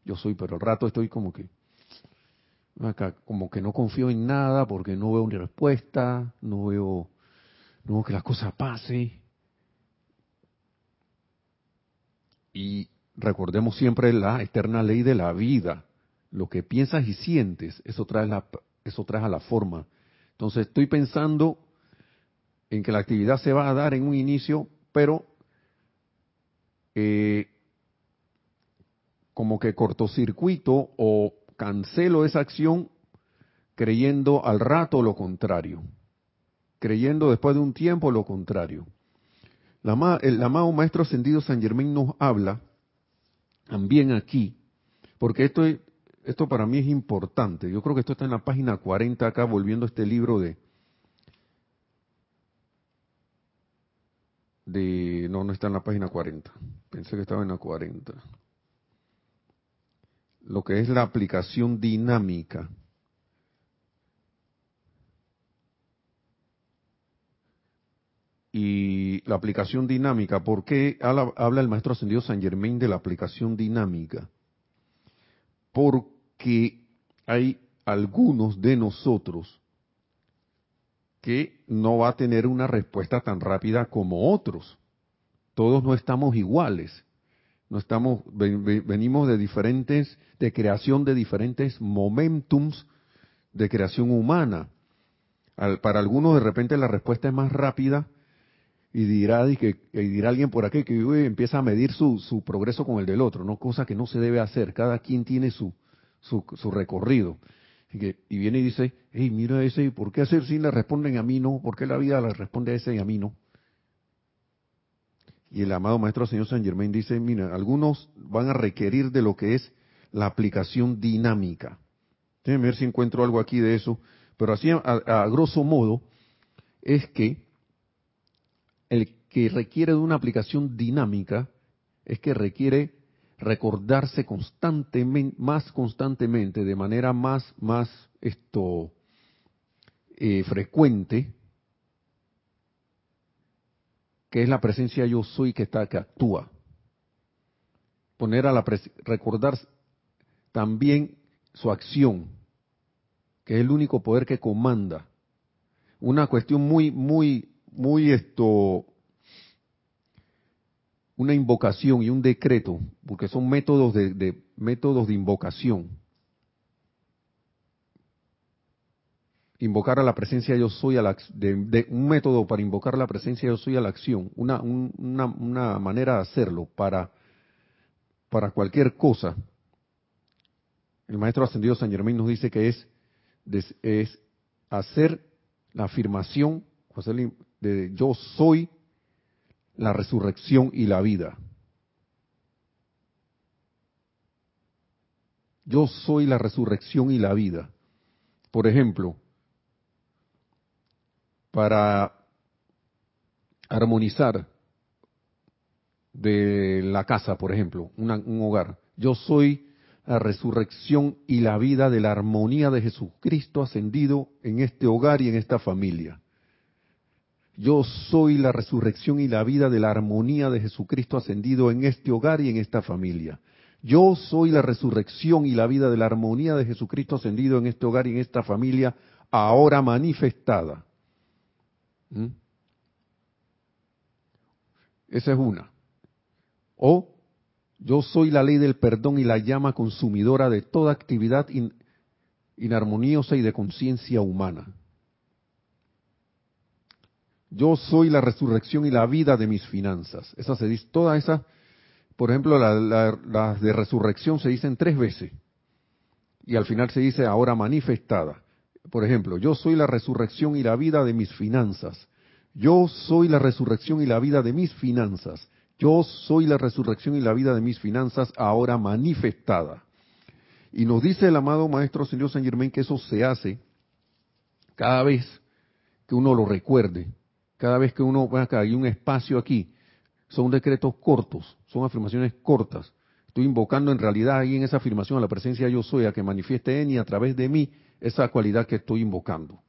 yo soy, pero al rato estoy como que, acá como que no confío en nada porque no veo ni respuesta, no veo, no veo que las cosas pasen. Y recordemos siempre la eterna ley de la vida. Lo que piensas y sientes, eso trae, la, eso trae a la forma. Entonces estoy pensando en que la actividad se va a dar en un inicio, pero eh, como que cortocircuito o cancelo esa acción creyendo al rato lo contrario, creyendo después de un tiempo lo contrario. La, el amado Maestro Ascendido San Germán nos habla también aquí, porque esto, esto para mí es importante. Yo creo que esto está en la página 40 acá, volviendo a este libro de, de... No, no está en la página 40. Pensé que estaba en la 40 lo que es la aplicación dinámica. Y la aplicación dinámica, ¿por qué habla, el maestro ascendido San Germain de la aplicación dinámica? Porque hay algunos de nosotros que no va a tener una respuesta tan rápida como otros. Todos no estamos iguales. No estamos venimos de diferentes de creación de diferentes momentums de creación humana. Para algunos de repente la respuesta es más rápida y dirá y que dirá alguien por aquí que empieza a medir su, su progreso con el del otro no cosa que no se debe hacer. Cada quien tiene su su, recorrido y, viene y dice hey mira ese por qué hacer si le responden a mí no por qué la vida le responde a ese y a mí no y el amado Maestro Señor San Germain dice, mira, algunos van a requerir de lo que es la aplicación dinámica. Déjenme ver si encuentro algo aquí de eso. Pero así, a, grosso modo, es que el que requiere de una aplicación dinámica es que requiere recordarse constantemente, más constantemente, de manera más, más esto, eh, frecuente, que es la presencia yo soy que está que actúa. Poner a la recordar también su acción, que es el único poder que comanda. Una cuestión muy muy muy esto una invocación y un decreto, porque son métodos de métodos de invocación invocar a la presencia yo soy a la, de, un método para invocar la presencia yo soy a la acción, una, una, manera de hacerlo para, para cualquier cosa. El maestro ascendido San Germán nos dice que es, es hacer la afirmación de yo soy la resurrección y la vida. Yo soy la resurrección y la vida. Por ejemplo, para armonizar de la casa, por ejemplo, un hogar. Yo soy la resurrección y la vida de la armonía de Jesucristo ascendido en este hogar y en esta familia. Yo soy la resurrección y la vida de la armonía de Jesucristo ascendido en este hogar y en esta familia. Yo soy la resurrección y la vida de la armonía de Jesucristo ascendido en este hogar y en esta familia, ahora manifestada. ¿Mm? Esa es una. O yo soy la ley del perdón y la llama consumidora de toda actividad inarmoniosa y de conciencia humana. Yo soy la resurrección y la vida de mis finanzas. Esa se dice, toda esa, por ejemplo, las la, de resurrección se dicen tres veces. Y al final se dice ahora manifestada. Por ejemplo, yo soy la resurrección y la vida de mis finanzas. Yo soy la resurrección y la vida de mis finanzas. Yo soy la resurrección y la vida de mis finanzas ahora manifestada. Y nos dice el amado Maestro Señor San Germain que eso se hace cada vez que uno lo recuerde, cada vez que uno vea que hay un espacio aquí. Son decretos cortos, son afirmaciones cortas. Estoy invocando en realidad ahí en esa afirmación a la presencia yo soy, a que manifieste en y a través de mí esa cualidad que estoy invocando.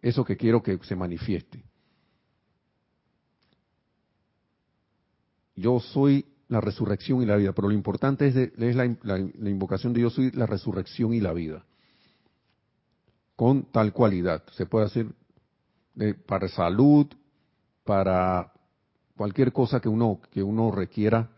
Eso que quiero que se manifieste. yo soy la resurrección y la vida, pero lo importante es, la, invocación de yo soy la resurrección y la vida, con tal cualidad. Se puede hacer para salud, para cualquier cosa que uno, que uno requiera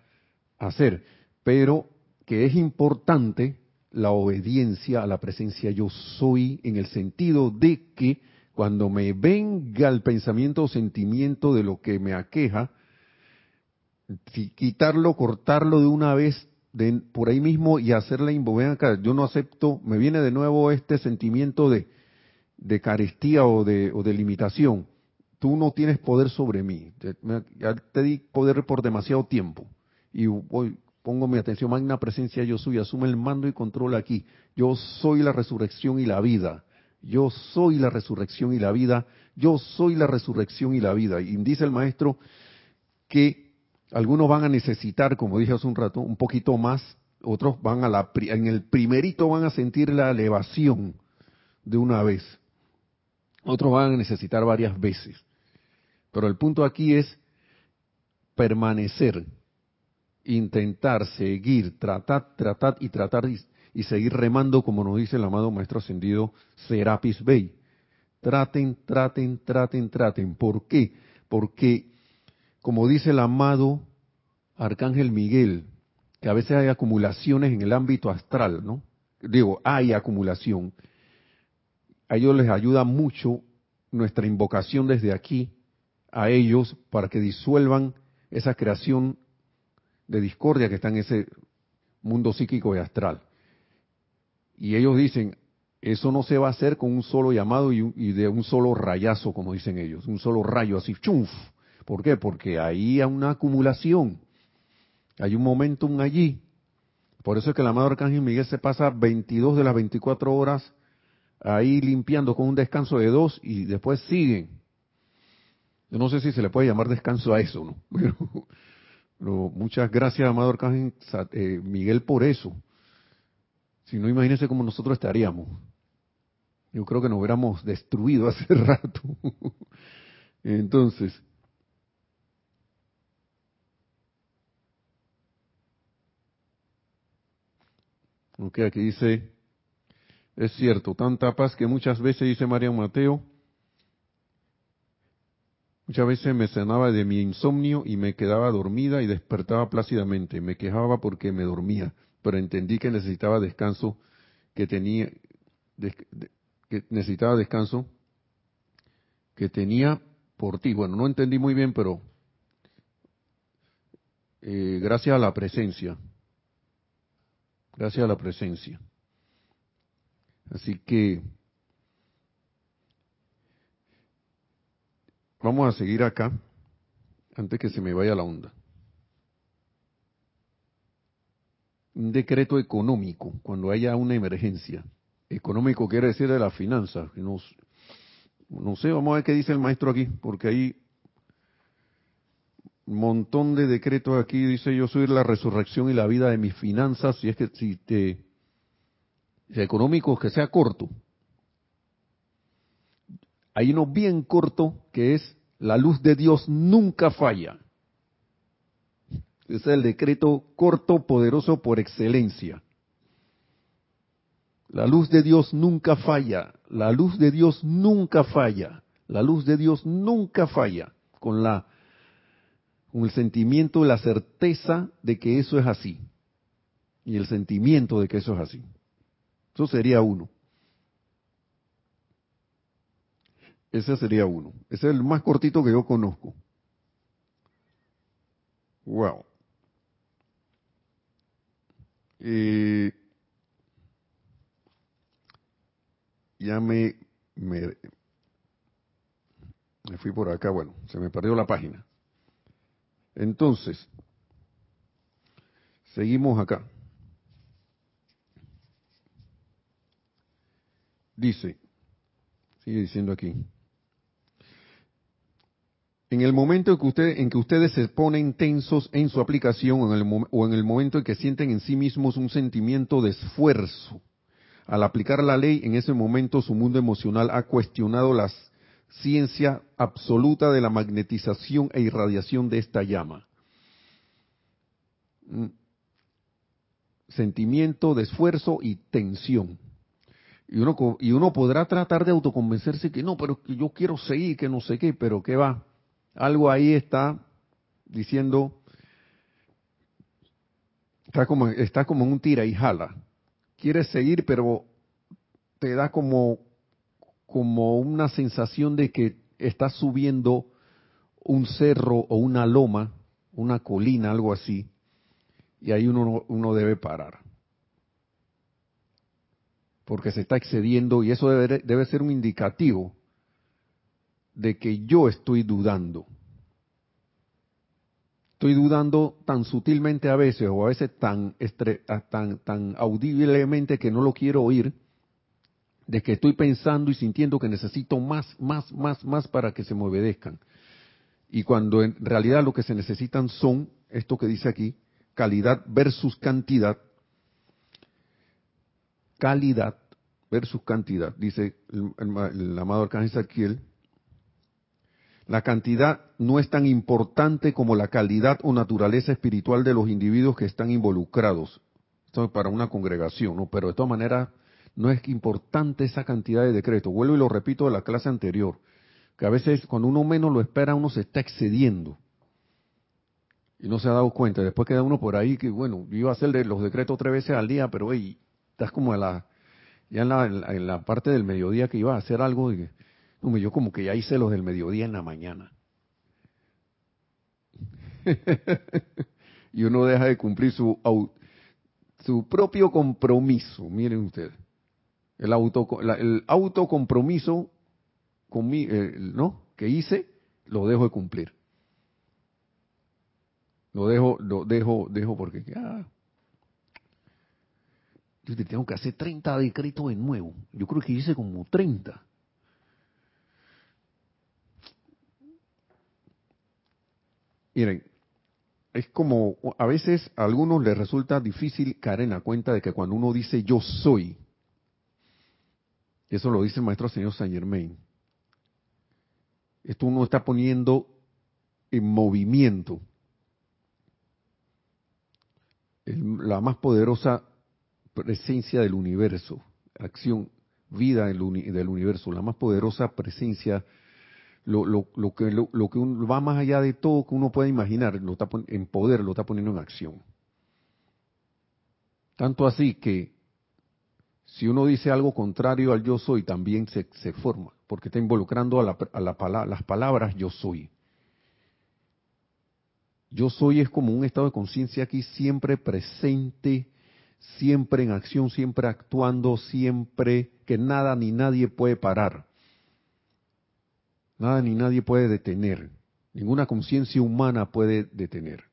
hacer, pero que es importante la obediencia a la presencia yo soy en el sentido de que cuando me venga el pensamiento o sentimiento de lo que me aqueja, quitarlo, cortarlo de una vez de, por ahí mismo y hacerle acá. Yo no acepto, me viene de nuevo este sentimiento de, de carestía o de, o de limitación. Tú no tienes poder sobre mí. Ya te di poder por demasiado tiempo. Y voy, pongo mi atención, magna presencia yo soy, asume el mando y control aquí. Yo soy la resurrección y la vida. Yo soy la resurrección y la vida. Yo soy la resurrección y la vida. Y dice el maestro que algunos van a necesitar, como dije hace un rato, un poquito más, otros van a la, en el primerito van a sentir la elevación de una vez, otros van a necesitar varias veces. Pero el punto aquí es permanecer, intentar, seguir, tratar, tratar y tratar y, seguir remando, como nos dice el amado Maestro Ascendido Serapis Bey. Traten, traten, traten, traten. ¿Por qué? Porque como dice el amado Arcángel Miguel, que a veces hay acumulaciones en el ámbito astral, ¿no? Digo, hay acumulación. A ellos les ayuda mucho nuestra invocación desde aquí a ellos para que disuelvan esa creación de discordia que está en ese mundo psíquico y astral. Y ellos dicen, eso no se va a hacer con un solo llamado y, de un solo rayazo, como dicen ellos, un solo rayo así, chunf, ¿Por qué? Porque ahí hay una acumulación, hay un momentum allí. Por eso es que el amado Arcángel Miguel se pasa 22 de las 24 horas ahí limpiando con un descanso de dos y después siguen. Yo no sé si se le puede llamar descanso a eso, ¿no? Pero, muchas gracias, amado Arcángel eh, Miguel, por eso. Si no, imagínense cómo nosotros estaríamos. Yo creo que nos hubiéramos destruido hace rato. Entonces, Ok, aquí dice, es cierto, tanta paz que muchas veces, dice María Mateo, muchas veces me sanaba de mi insomnio y me quedaba dormida y despertaba plácidamente. Me quejaba porque me dormía, pero entendí que necesitaba descanso, que tenía, que necesitaba descanso, que tenía por ti. Bueno, no entendí muy bien, pero eh, gracias a la presencia gracias a la presencia. Así que vamos a seguir acá antes que se me vaya la onda. Un decreto económico cuando haya una emergencia. Económico quiere decir de las finanzas. No, no sé, vamos a ver qué dice el maestro aquí, porque ahí un montón de decretos aquí. Dice, yo soy la resurrección y la vida de mis finanzas. Si es que si te... económico, que sea corto. Hay uno bien corto que es la luz de Dios nunca falla. Es el decreto corto, poderoso por excelencia. La luz de Dios nunca falla. La luz de Dios nunca falla. La luz de Dios nunca falla. Con la con el sentimiento, la certeza de que eso es así. Y el sentimiento de que eso es así. Eso sería uno. Ese sería uno. Ese es el más cortito que yo conozco. Wow. Eh, ya me, me, me fui por acá, bueno, se me perdió la página. Entonces, seguimos acá. Dice, sigue diciendo aquí. En el momento en que, usted, en que ustedes se ponen tensos en su aplicación en, el, o en el momento en que sienten en sí mismos un sentimiento de esfuerzo, al aplicar la ley, en ese momento su mundo emocional ha cuestionado la ciencia absoluta de la magnetización e irradiación de esta llama. Mm. Sentimiento de esfuerzo y tensión. Y uno, y uno podrá tratar de autoconvencerse que no, pero que yo quiero seguir, que no sé qué, pero ¿qué va? algo ahí está diciendo, está como, está como un tira y jala. Quieres seguir, pero te da como, como una sensación de que estás subiendo un cerro o una loma, una colina, algo así, y ahí uno, uno debe parar. Porque se está excediendo y eso debe, debe ser un indicativo de que yo estoy dudando. Estoy dudando tan sutilmente a veces o a veces tan, tan, tan audiblemente que no lo quiero oír, de que estoy pensando y sintiendo que necesito más, más, más, más para que se me obedezcan. Y cuando en realidad lo que se necesitan son, esto que dice aquí, calidad versus cantidad, calidad versus cantidad, dice el, amado Arcángel Saquiel, la cantidad no es tan importante como la calidad o naturaleza espiritual de los individuos que están involucrados. Esto es para una congregación, ¿no? Pero de todas maneras, no es importante esa cantidad de decretos. Vuelvo y lo repito de la clase anterior, que a veces cuando uno menos lo espera, uno se está excediendo. Y no se ha dado cuenta. Después queda uno por ahí que, bueno, yo iba a hacer los decretos tres veces al día, pero, hey, estás como la, ya en la, en la, parte del mediodía que iba a hacer algo y yo como que ya hice los del mediodía en la mañana. y uno deja de cumplir su, su propio compromiso, miren ustedes. El, auto, el autocompromiso con mi, ¿no? que hice, lo dejo de cumplir. Lo dejo, lo dejo, dejo porque ah, yo tengo que hacer 30 decretos de nuevo. Yo creo que hice como 30. Miren, es como, a veces a algunos les resulta difícil caer en la cuenta de que cuando uno dice yo soy, eso lo dice el maestro señor Saint Germain, esto uno está poniendo en movimiento la más poderosa presencia del universo, acción, vida del universo, la más poderosa presencia lo, que, va más allá de todo que uno puede imaginar, lo está en poder, lo está poniendo en acción. Tanto así que si uno dice algo contrario al yo soy, también se, forma, porque está involucrando a la, las palabras yo soy. Yo soy es como un estado de conciencia aquí siempre presente, siempre en acción, siempre actuando, siempre que nada ni nadie puede parar. Nada ni nadie puede detener. Ninguna conciencia humana puede detener.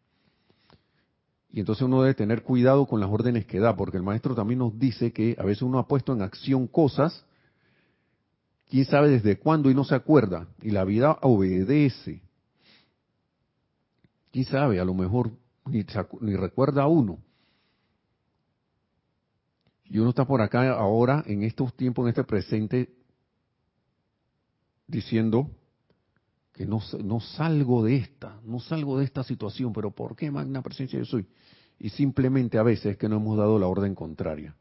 Y entonces uno debe tener cuidado con las órdenes que da, porque el maestro también nos dice que a veces uno ha puesto en acción cosas, quién sabe desde cuándo y no se acuerda, y la vida obedece. ¿Quién sabe? A lo mejor ni, ni recuerda a uno. Y uno está por acá ahora, en estos tiempos, en este presente, diciendo que no, no salgo de esta, no salgo de esta situación, pero ¿por qué magna presencia yo soy? Y simplemente a veces es que no hemos dado la orden contraria.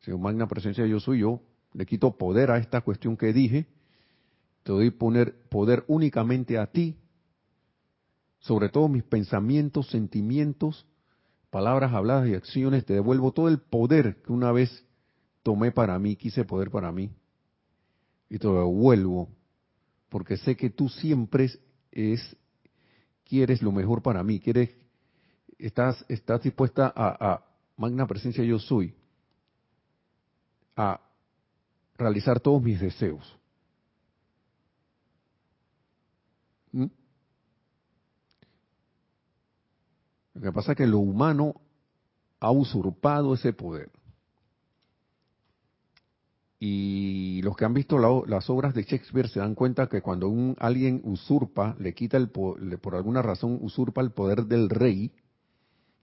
Si magna presencia yo soy, yo le quito poder a esta cuestión que dije, te doy poner poder únicamente a ti, sobre todo mis pensamientos, sentimientos, palabras habladas y acciones, te devuelvo todo el poder que una vez tomé para mí, quise poder para mí, y te devuelvo, porque sé que tú siempre es, quieres lo mejor para mí, quieres, estás, estás dispuesta a, a magna presencia yo soy, a realizar todos mis deseos. ¿Mm? Lo que pasa es que lo humano ha usurpado ese poder. Y los que han visto las obras de Shakespeare se dan cuenta que cuando un, alguien usurpa, le quita el por alguna razón usurpa el poder del rey,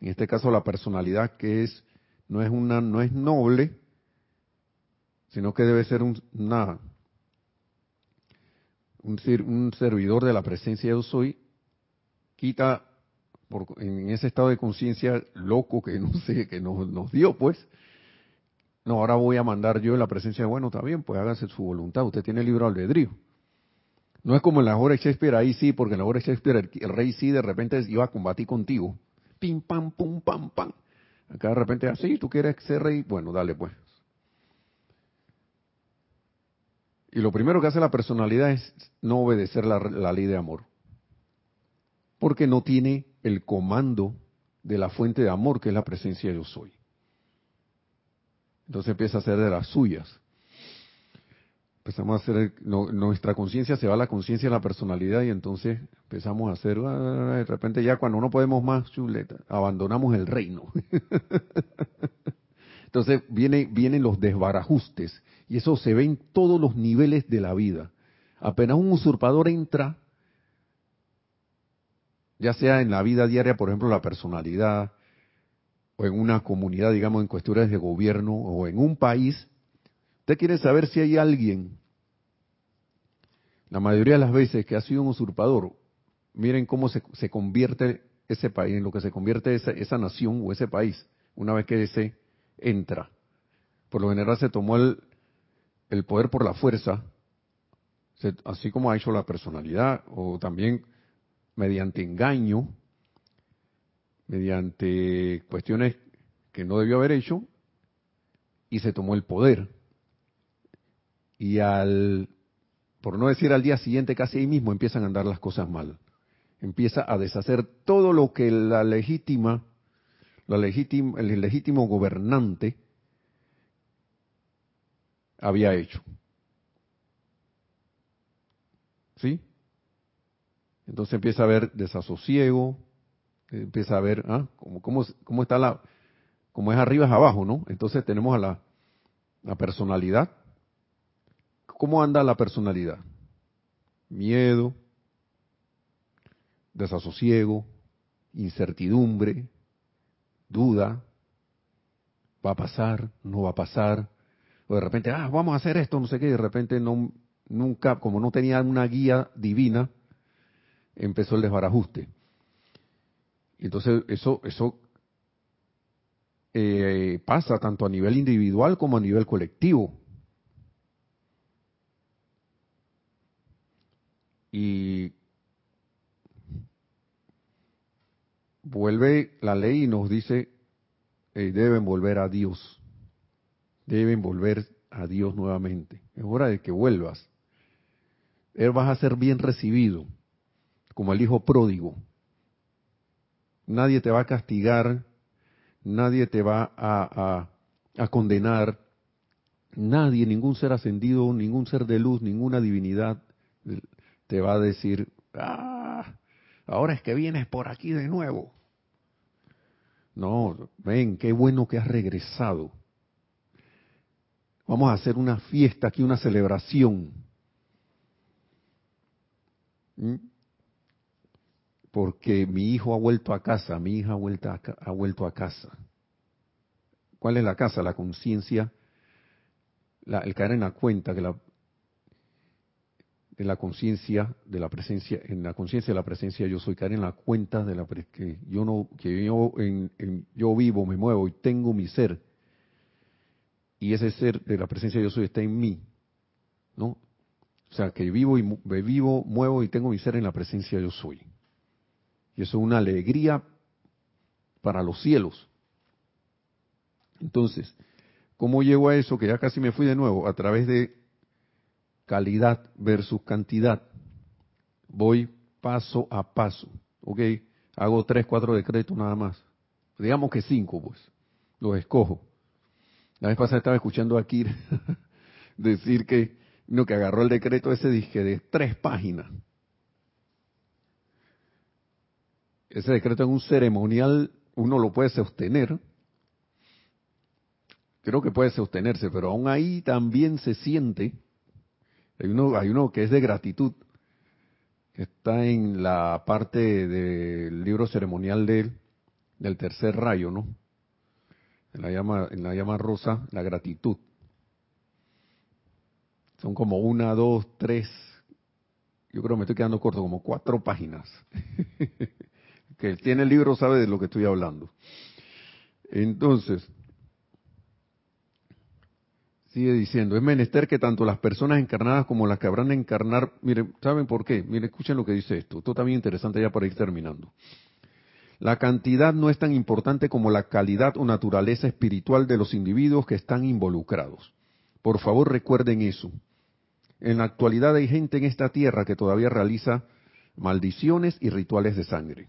en este caso la personalidad que es no es una no es noble, sino que debe ser un, un, servidor de la presencia de yo soy, quita en ese estado de conciencia loco que no sé, que nos, dio, pues, no, ahora voy a mandar yo en la presencia de, bueno, está bien, pues hágase su voluntad, usted tiene libre albedrío. No es como en la obra de Shakespeare, ahí sí, porque en la obra de Shakespeare el, rey sí de repente iba a combatir contigo. Pim, pam, pum, pam, pam. Acá de repente, así, ah, tú quieres ser rey, bueno, dale pues. Y lo primero que hace la personalidad es no obedecer la ley de amor. Porque no tiene el comando de la fuente de amor que es la presencia yo soy. Entonces empieza a hacer de las suyas. Empezamos a hacer, nuestra conciencia se va a la conciencia de la personalidad y entonces empezamos a hacer, ah, de repente ya cuando no podemos más, chuleta, abandonamos el reino. entonces viene, vienen los desbarajustes y eso se ve en todos los niveles de la vida. Apenas un usurpador entra ya sea en la vida diaria, por ejemplo, la personalidad, o en una comunidad, digamos, en cuestiones de gobierno, o en un país, usted quiere saber si hay alguien, la mayoría de las veces que ha sido un usurpador, miren cómo se, se convierte ese país, en lo que se convierte esa, esa nación o ese país, una vez que ese entra. Por lo general se tomó el, el poder por la fuerza, así como ha hecho la personalidad, o también mediante engaño, mediante cuestiones que no debió haber hecho, y se tomó el poder. Y al, por no decir al día siguiente, casi ahí mismo empiezan a andar las cosas mal. Empieza a deshacer todo lo que la legítima, la legítima, el legítimo gobernante había hecho. ¿Sí? Entonces empieza a haber desasosiego, empieza a ver ¿ah? cómo, cómo, está la, como es arriba es abajo, ¿no? Entonces tenemos a la, la personalidad. ¿Cómo anda la personalidad? Miedo, desasosiego, incertidumbre, duda, va a pasar, no va a pasar, o de repente, ah, vamos a hacer esto, no sé qué, y de repente no, nunca, como no tenía una guía divina, empezó el desbarajuste. Entonces eso, eso eh, pasa tanto a nivel individual como a nivel colectivo. Y vuelve la ley y nos dice, eh, deben volver a Dios, deben volver a Dios nuevamente. Es hora de que vuelvas. Él vas a ser bien recibido como el hijo pródigo. Nadie te va a castigar, nadie te va a, condenar, nadie, ningún ser ascendido, ningún ser de luz, ninguna divinidad te va a decir, ah, ahora es que vienes por aquí de nuevo. No, ven, qué bueno que has regresado. Vamos a hacer una fiesta aquí, una celebración. ¿Mm? Porque mi hijo ha vuelto a casa, mi hija ha vuelto a, ha vuelto a casa. ¿Cuál es la casa? La conciencia, el caer en la cuenta que la, de la conciencia de la presencia, en la conciencia de la presencia yo soy, caer en la cuenta de la que yo no, que yo en, yo vivo, me muevo y tengo mi ser y ese ser de la presencia yo soy está en mí, ¿no? O sea, que vivo y vivo, muevo y tengo mi ser en la presencia yo soy. Y eso es una alegría para los cielos. Entonces, ¿cómo llego a eso? Que ya casi me fui de nuevo, a través de calidad versus cantidad. Voy paso a paso, ¿ok? Hago tres, cuatro decretos nada más. Digamos que cinco, pues. Los escojo. La vez pasada estaba escuchando a Kir decir que, no, que agarró el decreto ese dije de tres páginas. Ese decreto en un ceremonial uno lo puede sostener. Creo que puede sostenerse, pero aún ahí también se siente. Hay uno, hay uno que es de gratitud, que está en la parte del libro ceremonial del tercer rayo, ¿no? en la llama, en la llama rosa, la gratitud. Son como una, dos, tres, yo creo que me estoy quedando corto, como cuatro páginas. que tiene el libro sabe de lo que estoy hablando. Entonces, sigue diciendo, es menester que tanto las personas encarnadas como las que habrán de encarnar, miren, ¿saben por qué? Miren, escuchen lo que dice esto. Esto también interesante ya para ir terminando. La cantidad no es tan importante como la calidad o naturaleza espiritual de los individuos que están involucrados. Por favor recuerden eso. En la actualidad hay gente en esta tierra que todavía realiza maldiciones y rituales de sangre.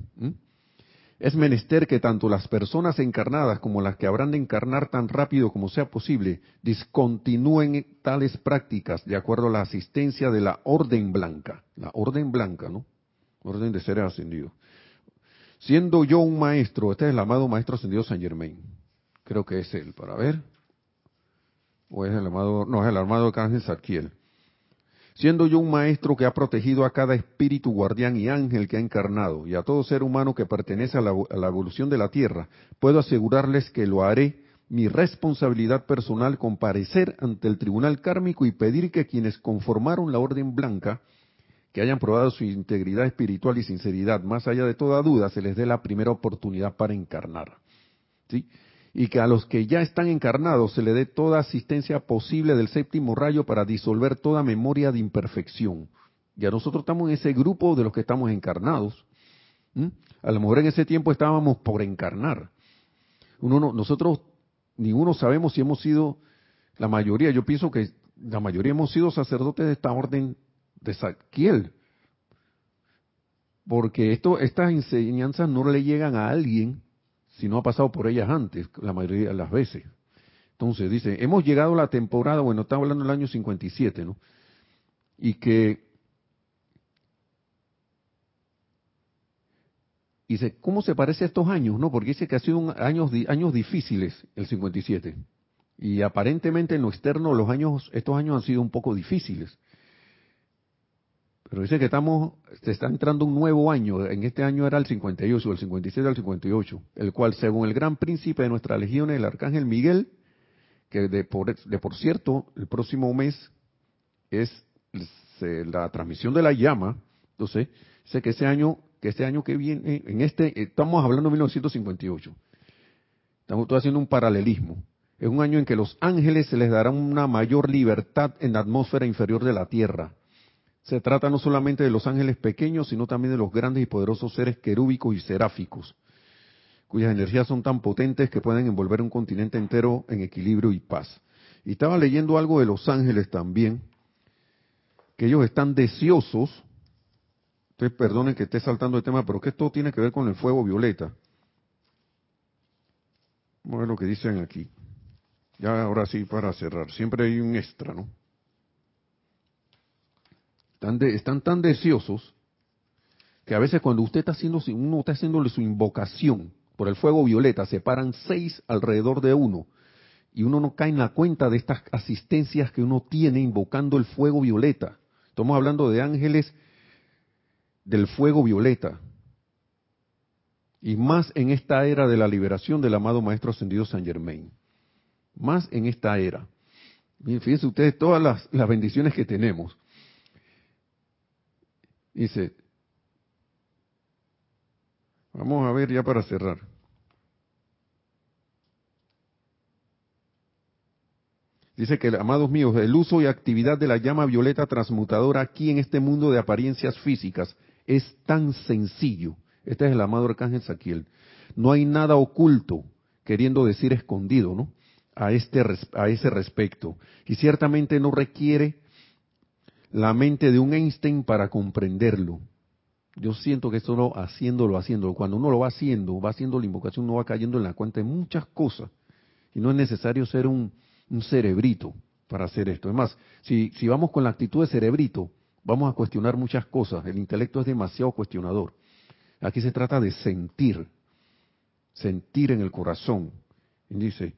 Es menester que tanto las personas encarnadas como las que habrán de encarnar tan rápido como sea posible discontinúen tales prácticas de acuerdo a la asistencia de la orden blanca. La orden blanca, ¿no? Orden de seres ascendidos Siendo yo un maestro, este es el amado maestro ascendido San Germain. Creo que es él, para ver. O es el amado, no, es el amado Arcángel Zadkiel. Siendo yo un maestro que ha protegido a cada espíritu guardián y ángel que ha encarnado y a todo ser humano que pertenece a la, evolución de la Tierra, puedo asegurarles que lo haré mi responsabilidad personal comparecer ante el tribunal kármico y pedir que quienes conformaron la orden blanca que hayan probado su integridad espiritual y sinceridad, más allá de toda duda, se les dé la primera oportunidad para encarnar. ¿sí? Y que a los que ya están encarnados se les dé toda asistencia posible del séptimo rayo para disolver toda memoria de imperfección. Ya nosotros estamos en ese grupo de los que estamos encarnados. A lo mejor en ese tiempo estábamos por encarnar. Uno no, nosotros, ninguno sabemos si hemos sido, la mayoría, yo pienso que la mayoría hemos sido sacerdotes de esta orden de Saquiel. Porque esto, estas enseñanzas no le llegan a alguien si no ha pasado por ellas antes, la mayoría de las veces. Entonces dice, hemos llegado a la temporada, bueno, estamos hablando del año 57, ¿no? Y que dice, ¿cómo se parece a estos años? No, porque dice que ha sido años, años difíciles el 57. Y aparentemente en lo externo los años, estos años han sido un poco difíciles. Pero dice que estamos, se está entrando un nuevo año. En este año era el 58, el 57 al 58, el cual, según el gran príncipe de nuestra legión, el arcángel Miguel, que de por, de por cierto, el próximo mes es la transmisión de la llama. Entonces, dice que ese año, que este año que viene, en este, estamos hablando de 1958. Estamos haciendo un paralelismo. Es un año en que los ángeles se les dará una mayor libertad en la atmósfera inferior de la Tierra se trata no solamente de los ángeles pequeños, sino también de los grandes y poderosos seres querúbicos y seráficos, cuyas energías son tan potentes que pueden envolver un continente entero en equilibrio y paz. Y estaba leyendo algo de los ángeles también, que ellos están deseosos, ustedes perdonen que esté saltando el tema, pero que esto tiene que ver con el fuego violeta. Vamos a ver lo que dicen aquí. Ya ahora sí, para cerrar. Siempre hay un extra, ¿no? Están, tan deseosos que a veces cuando usted está haciendo, uno está haciéndole su invocación por el fuego violeta, se paran seis alrededor de uno y uno no cae en la cuenta de estas asistencias que uno tiene invocando el fuego violeta. Estamos hablando de ángeles del fuego violeta. Y más en esta era de la liberación del amado Maestro Ascendido San Germain. Más en esta era. Fíjense ustedes todas las, las bendiciones que tenemos. Dice, vamos a ver ya para cerrar. Dice que, amados míos, el uso y actividad de la llama violeta transmutadora aquí en este mundo de apariencias físicas es tan sencillo. Este es el amado arcángel Saquiel. No hay nada oculto, queriendo decir escondido, ¿no? A, este, a ese respecto. Y ciertamente no requiere la mente de un Einstein para comprenderlo. Yo siento que solo haciéndolo, haciéndolo, cuando uno lo va haciendo, va haciendo la invocación, uno va cayendo en la cuenta de muchas cosas. Y no es necesario ser un, un cerebrito para hacer esto. Es más, si, si vamos con la actitud de cerebrito, vamos a cuestionar muchas cosas. El intelecto es demasiado cuestionador. Aquí se trata de sentir, sentir en el corazón. Y dice,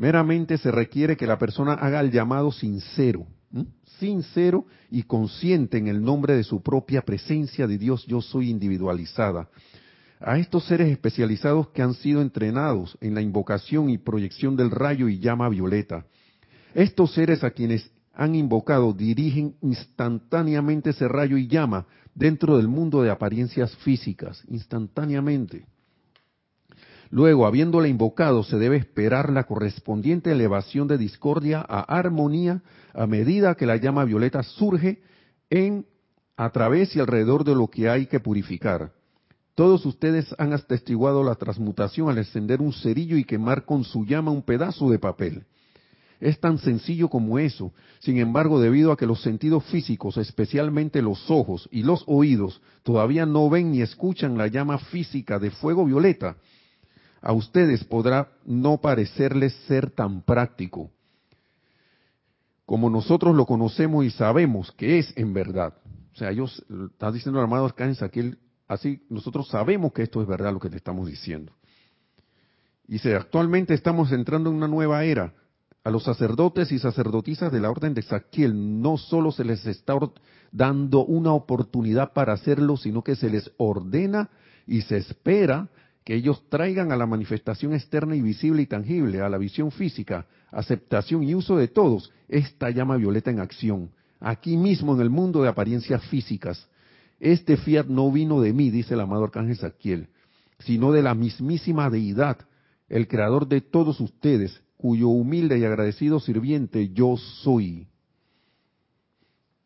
meramente se requiere que la persona haga el llamado sincero, sincero y consciente en el nombre de su propia presencia de Dios yo soy individualizada, a estos seres especializados que han sido entrenados en la invocación y proyección del rayo y llama violeta. Estos seres a quienes han invocado dirigen instantáneamente ese rayo y llama dentro del mundo de apariencias físicas, instantáneamente. Luego, habiéndola invocado, se debe esperar la correspondiente elevación de discordia a armonía a medida que la llama violeta surge en, a través y alrededor de lo que hay que purificar. Todos ustedes han atestiguado la transmutación al encender un cerillo y quemar con su llama un pedazo de papel. Es tan sencillo como eso. Sin embargo, debido a que los sentidos físicos, especialmente los ojos y los oídos, todavía no ven ni escuchan la llama física de fuego violeta, a ustedes podrá no parecerles ser tan práctico como nosotros lo conocemos y sabemos que es en verdad. O sea, ellos, está diciendo el armado Arcángel aquel Así nosotros sabemos que esto es verdad lo que te estamos diciendo. Dice, actualmente estamos entrando en una nueva era. A los sacerdotes y sacerdotisas de la orden de Saquiel no solo se les está dando una oportunidad para hacerlo, sino que se les ordena y se espera que ellos traigan a la manifestación externa y visible y tangible, a la visión física, aceptación y uso de todos, esta llama violeta en acción, aquí mismo en el mundo de apariencias físicas, este fiat no vino de mí, dice el amado arcángel Saquiel, sino de la mismísima deidad, el creador de todos ustedes, cuyo humilde y agradecido sirviente yo soy.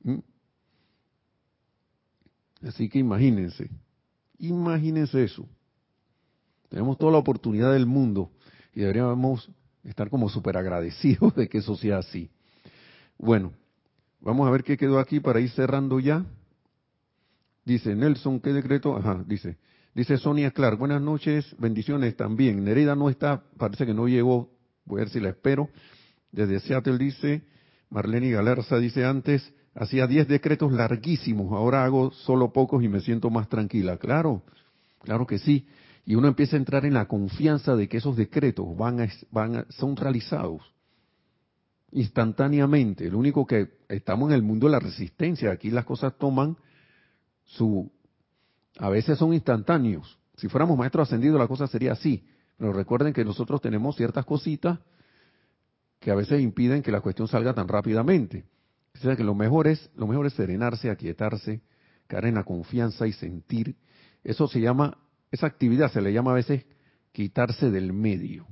¿Mm? Así que imagínense, imagínense eso. Tenemos toda la oportunidad del mundo y deberíamos estar como súper agradecidos de que eso sea así. Bueno, vamos a ver qué quedó aquí para ir cerrando ya. Dice Nelson, ¿qué decreto? Ajá, dice. Dice Sonia Clark, buenas noches, bendiciones también. Nereida no está, parece que no llegó, voy a ver si la espero. Desde Seattle dice, Marlene Galarza dice antes, hacía 10 decretos larguísimos, ahora hago solo pocos y me siento más tranquila. Claro, claro que sí. Y uno empieza a entrar en la confianza de que esos decretos van van son realizados instantáneamente. Lo único que estamos en el mundo de la resistencia, aquí las cosas toman su, a veces son instantáneos. Si fuéramos maestros ascendidos la cosa sería así. Pero recuerden que nosotros tenemos ciertas cositas que a veces impiden que la cuestión salga tan rápidamente. O sea que lo mejor es, lo mejor es serenarse, aquietarse, caer en la confianza y sentir. Eso se llama, esa actividad se le llama a veces quitarse del medio.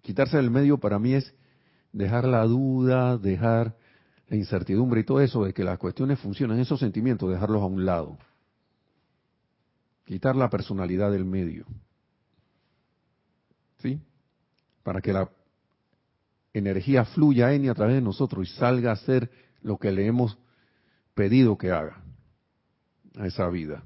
Quitarse del medio para mí es dejar la duda, dejar la incertidumbre y todo eso de que las cuestiones funcionan, esos sentimientos, dejarlos a un lado. Quitar la personalidad del medio. ¿Sí? Para que la energía fluya en y a través de nosotros y salga a hacer lo que le hemos pedido que haga a esa vida.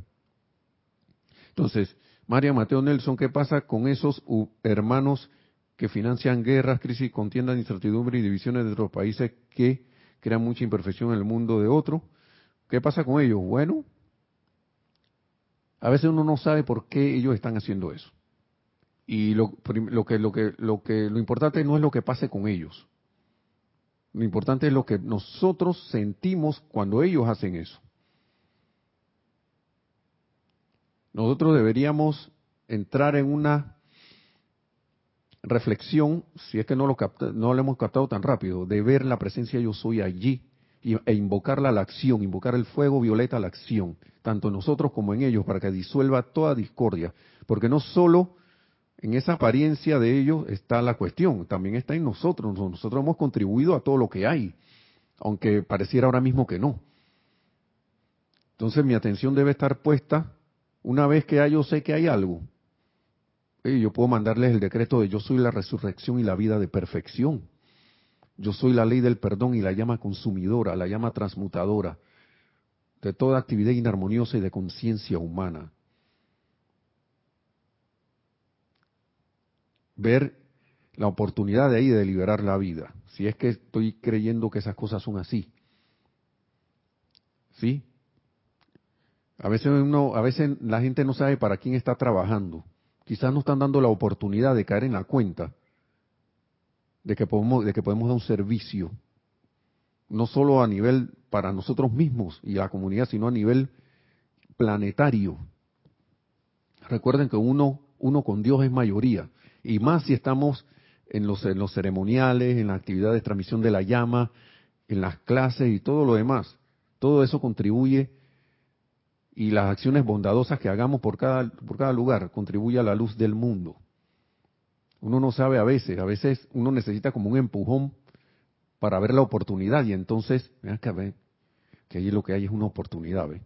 Entonces, María Mateo Nelson, ¿qué pasa con esos hermanos que financian guerras, crisis, contiendas, incertidumbre y divisiones de otros países que crean mucha imperfección en el mundo de otro. ¿Qué pasa con ellos? Bueno, a veces uno no sabe por qué ellos están haciendo eso. Y lo, lo, que, lo, que, lo, que, lo importante no es lo que pase con ellos. Lo importante es lo que nosotros sentimos cuando ellos hacen eso. Nosotros deberíamos entrar en una reflexión, si es que no lo, no lo hemos captado tan rápido, de ver la presencia yo soy allí e invocarla a la acción, invocar el fuego violeta a la acción, tanto en nosotros como en ellos, para que disuelva toda discordia. Porque no solo en esa apariencia de ellos está la cuestión, también está en nosotros. Nosotros hemos contribuido a todo lo que hay, aunque pareciera ahora mismo que no. Entonces mi atención debe estar puesta una vez que yo sé que hay algo. yo puedo mandarles el decreto de yo soy la resurrección y la vida de perfección. Yo soy la ley del perdón y la llama consumidora, la llama transmutadora de toda actividad inarmoniosa y de conciencia humana. Ver la oportunidad de ahí de liberar la vida, si es que estoy creyendo que esas cosas son así. ¿Sí? A veces uno, a veces la gente no sabe para quién está trabajando. Quizás no están dando la oportunidad de caer en la cuenta de que podemos, de que podemos dar un servicio, no solo a nivel para nosotros mismos y la comunidad, sino a nivel planetario. Recuerden que uno, uno con Dios es mayoría, y más si estamos en los, en los ceremoniales, en la actividad de transmisión de la llama, en las clases y todo lo demás. Todo eso contribuye y las acciones bondadosas que hagamos por cada, por cada lugar contribuye a la luz del mundo. Uno no sabe a veces, a veces uno necesita como un empujón para ver la oportunidad y entonces, vean que ahí lo que hay es una oportunidad, ¿ve?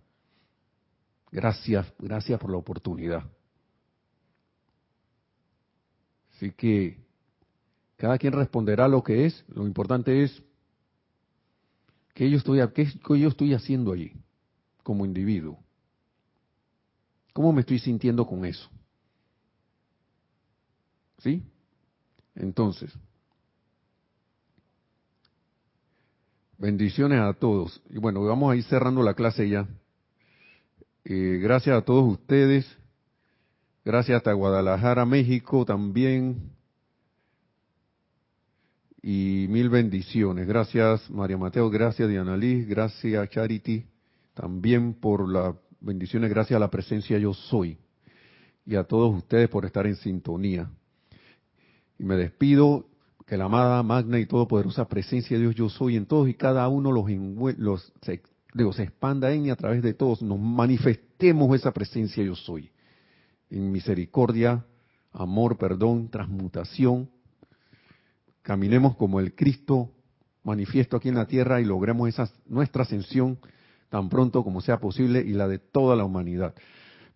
Gracias, gracias por la oportunidad. Así que cada quien responderá lo que es, lo importante es que yo estoy, qué yo estoy haciendo allí como individuo. ¿Cómo me estoy sintiendo con eso? ¿Sí? Entonces, bendiciones a todos. Y bueno, vamos a ir cerrando la clase ya. Eh, gracias a todos ustedes. Gracias hasta Guadalajara, México también. Y mil bendiciones. Gracias María Mateo, gracias Diana Liz, gracias Charity también por las bendiciones, gracias a la presencia yo soy. Y a todos ustedes por estar en sintonía. Y me despido, que la amada, magna y todopoderosa presencia de Dios yo soy en todos y cada uno los, los se, expanda en y a través de todos, nos manifestemos esa presencia yo soy. En misericordia, amor, perdón, transmutación. Caminemos como el Cristo manifiesto aquí en la tierra y logremos esa, nuestra ascensión tan pronto como sea posible y la de toda la humanidad.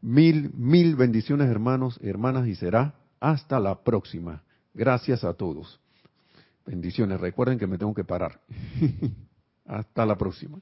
Mil, mil bendiciones hermanos, hermanas y será hasta la próxima. Gracias a todos. Bendiciones. Recuerden que me tengo que parar. Hasta la próxima.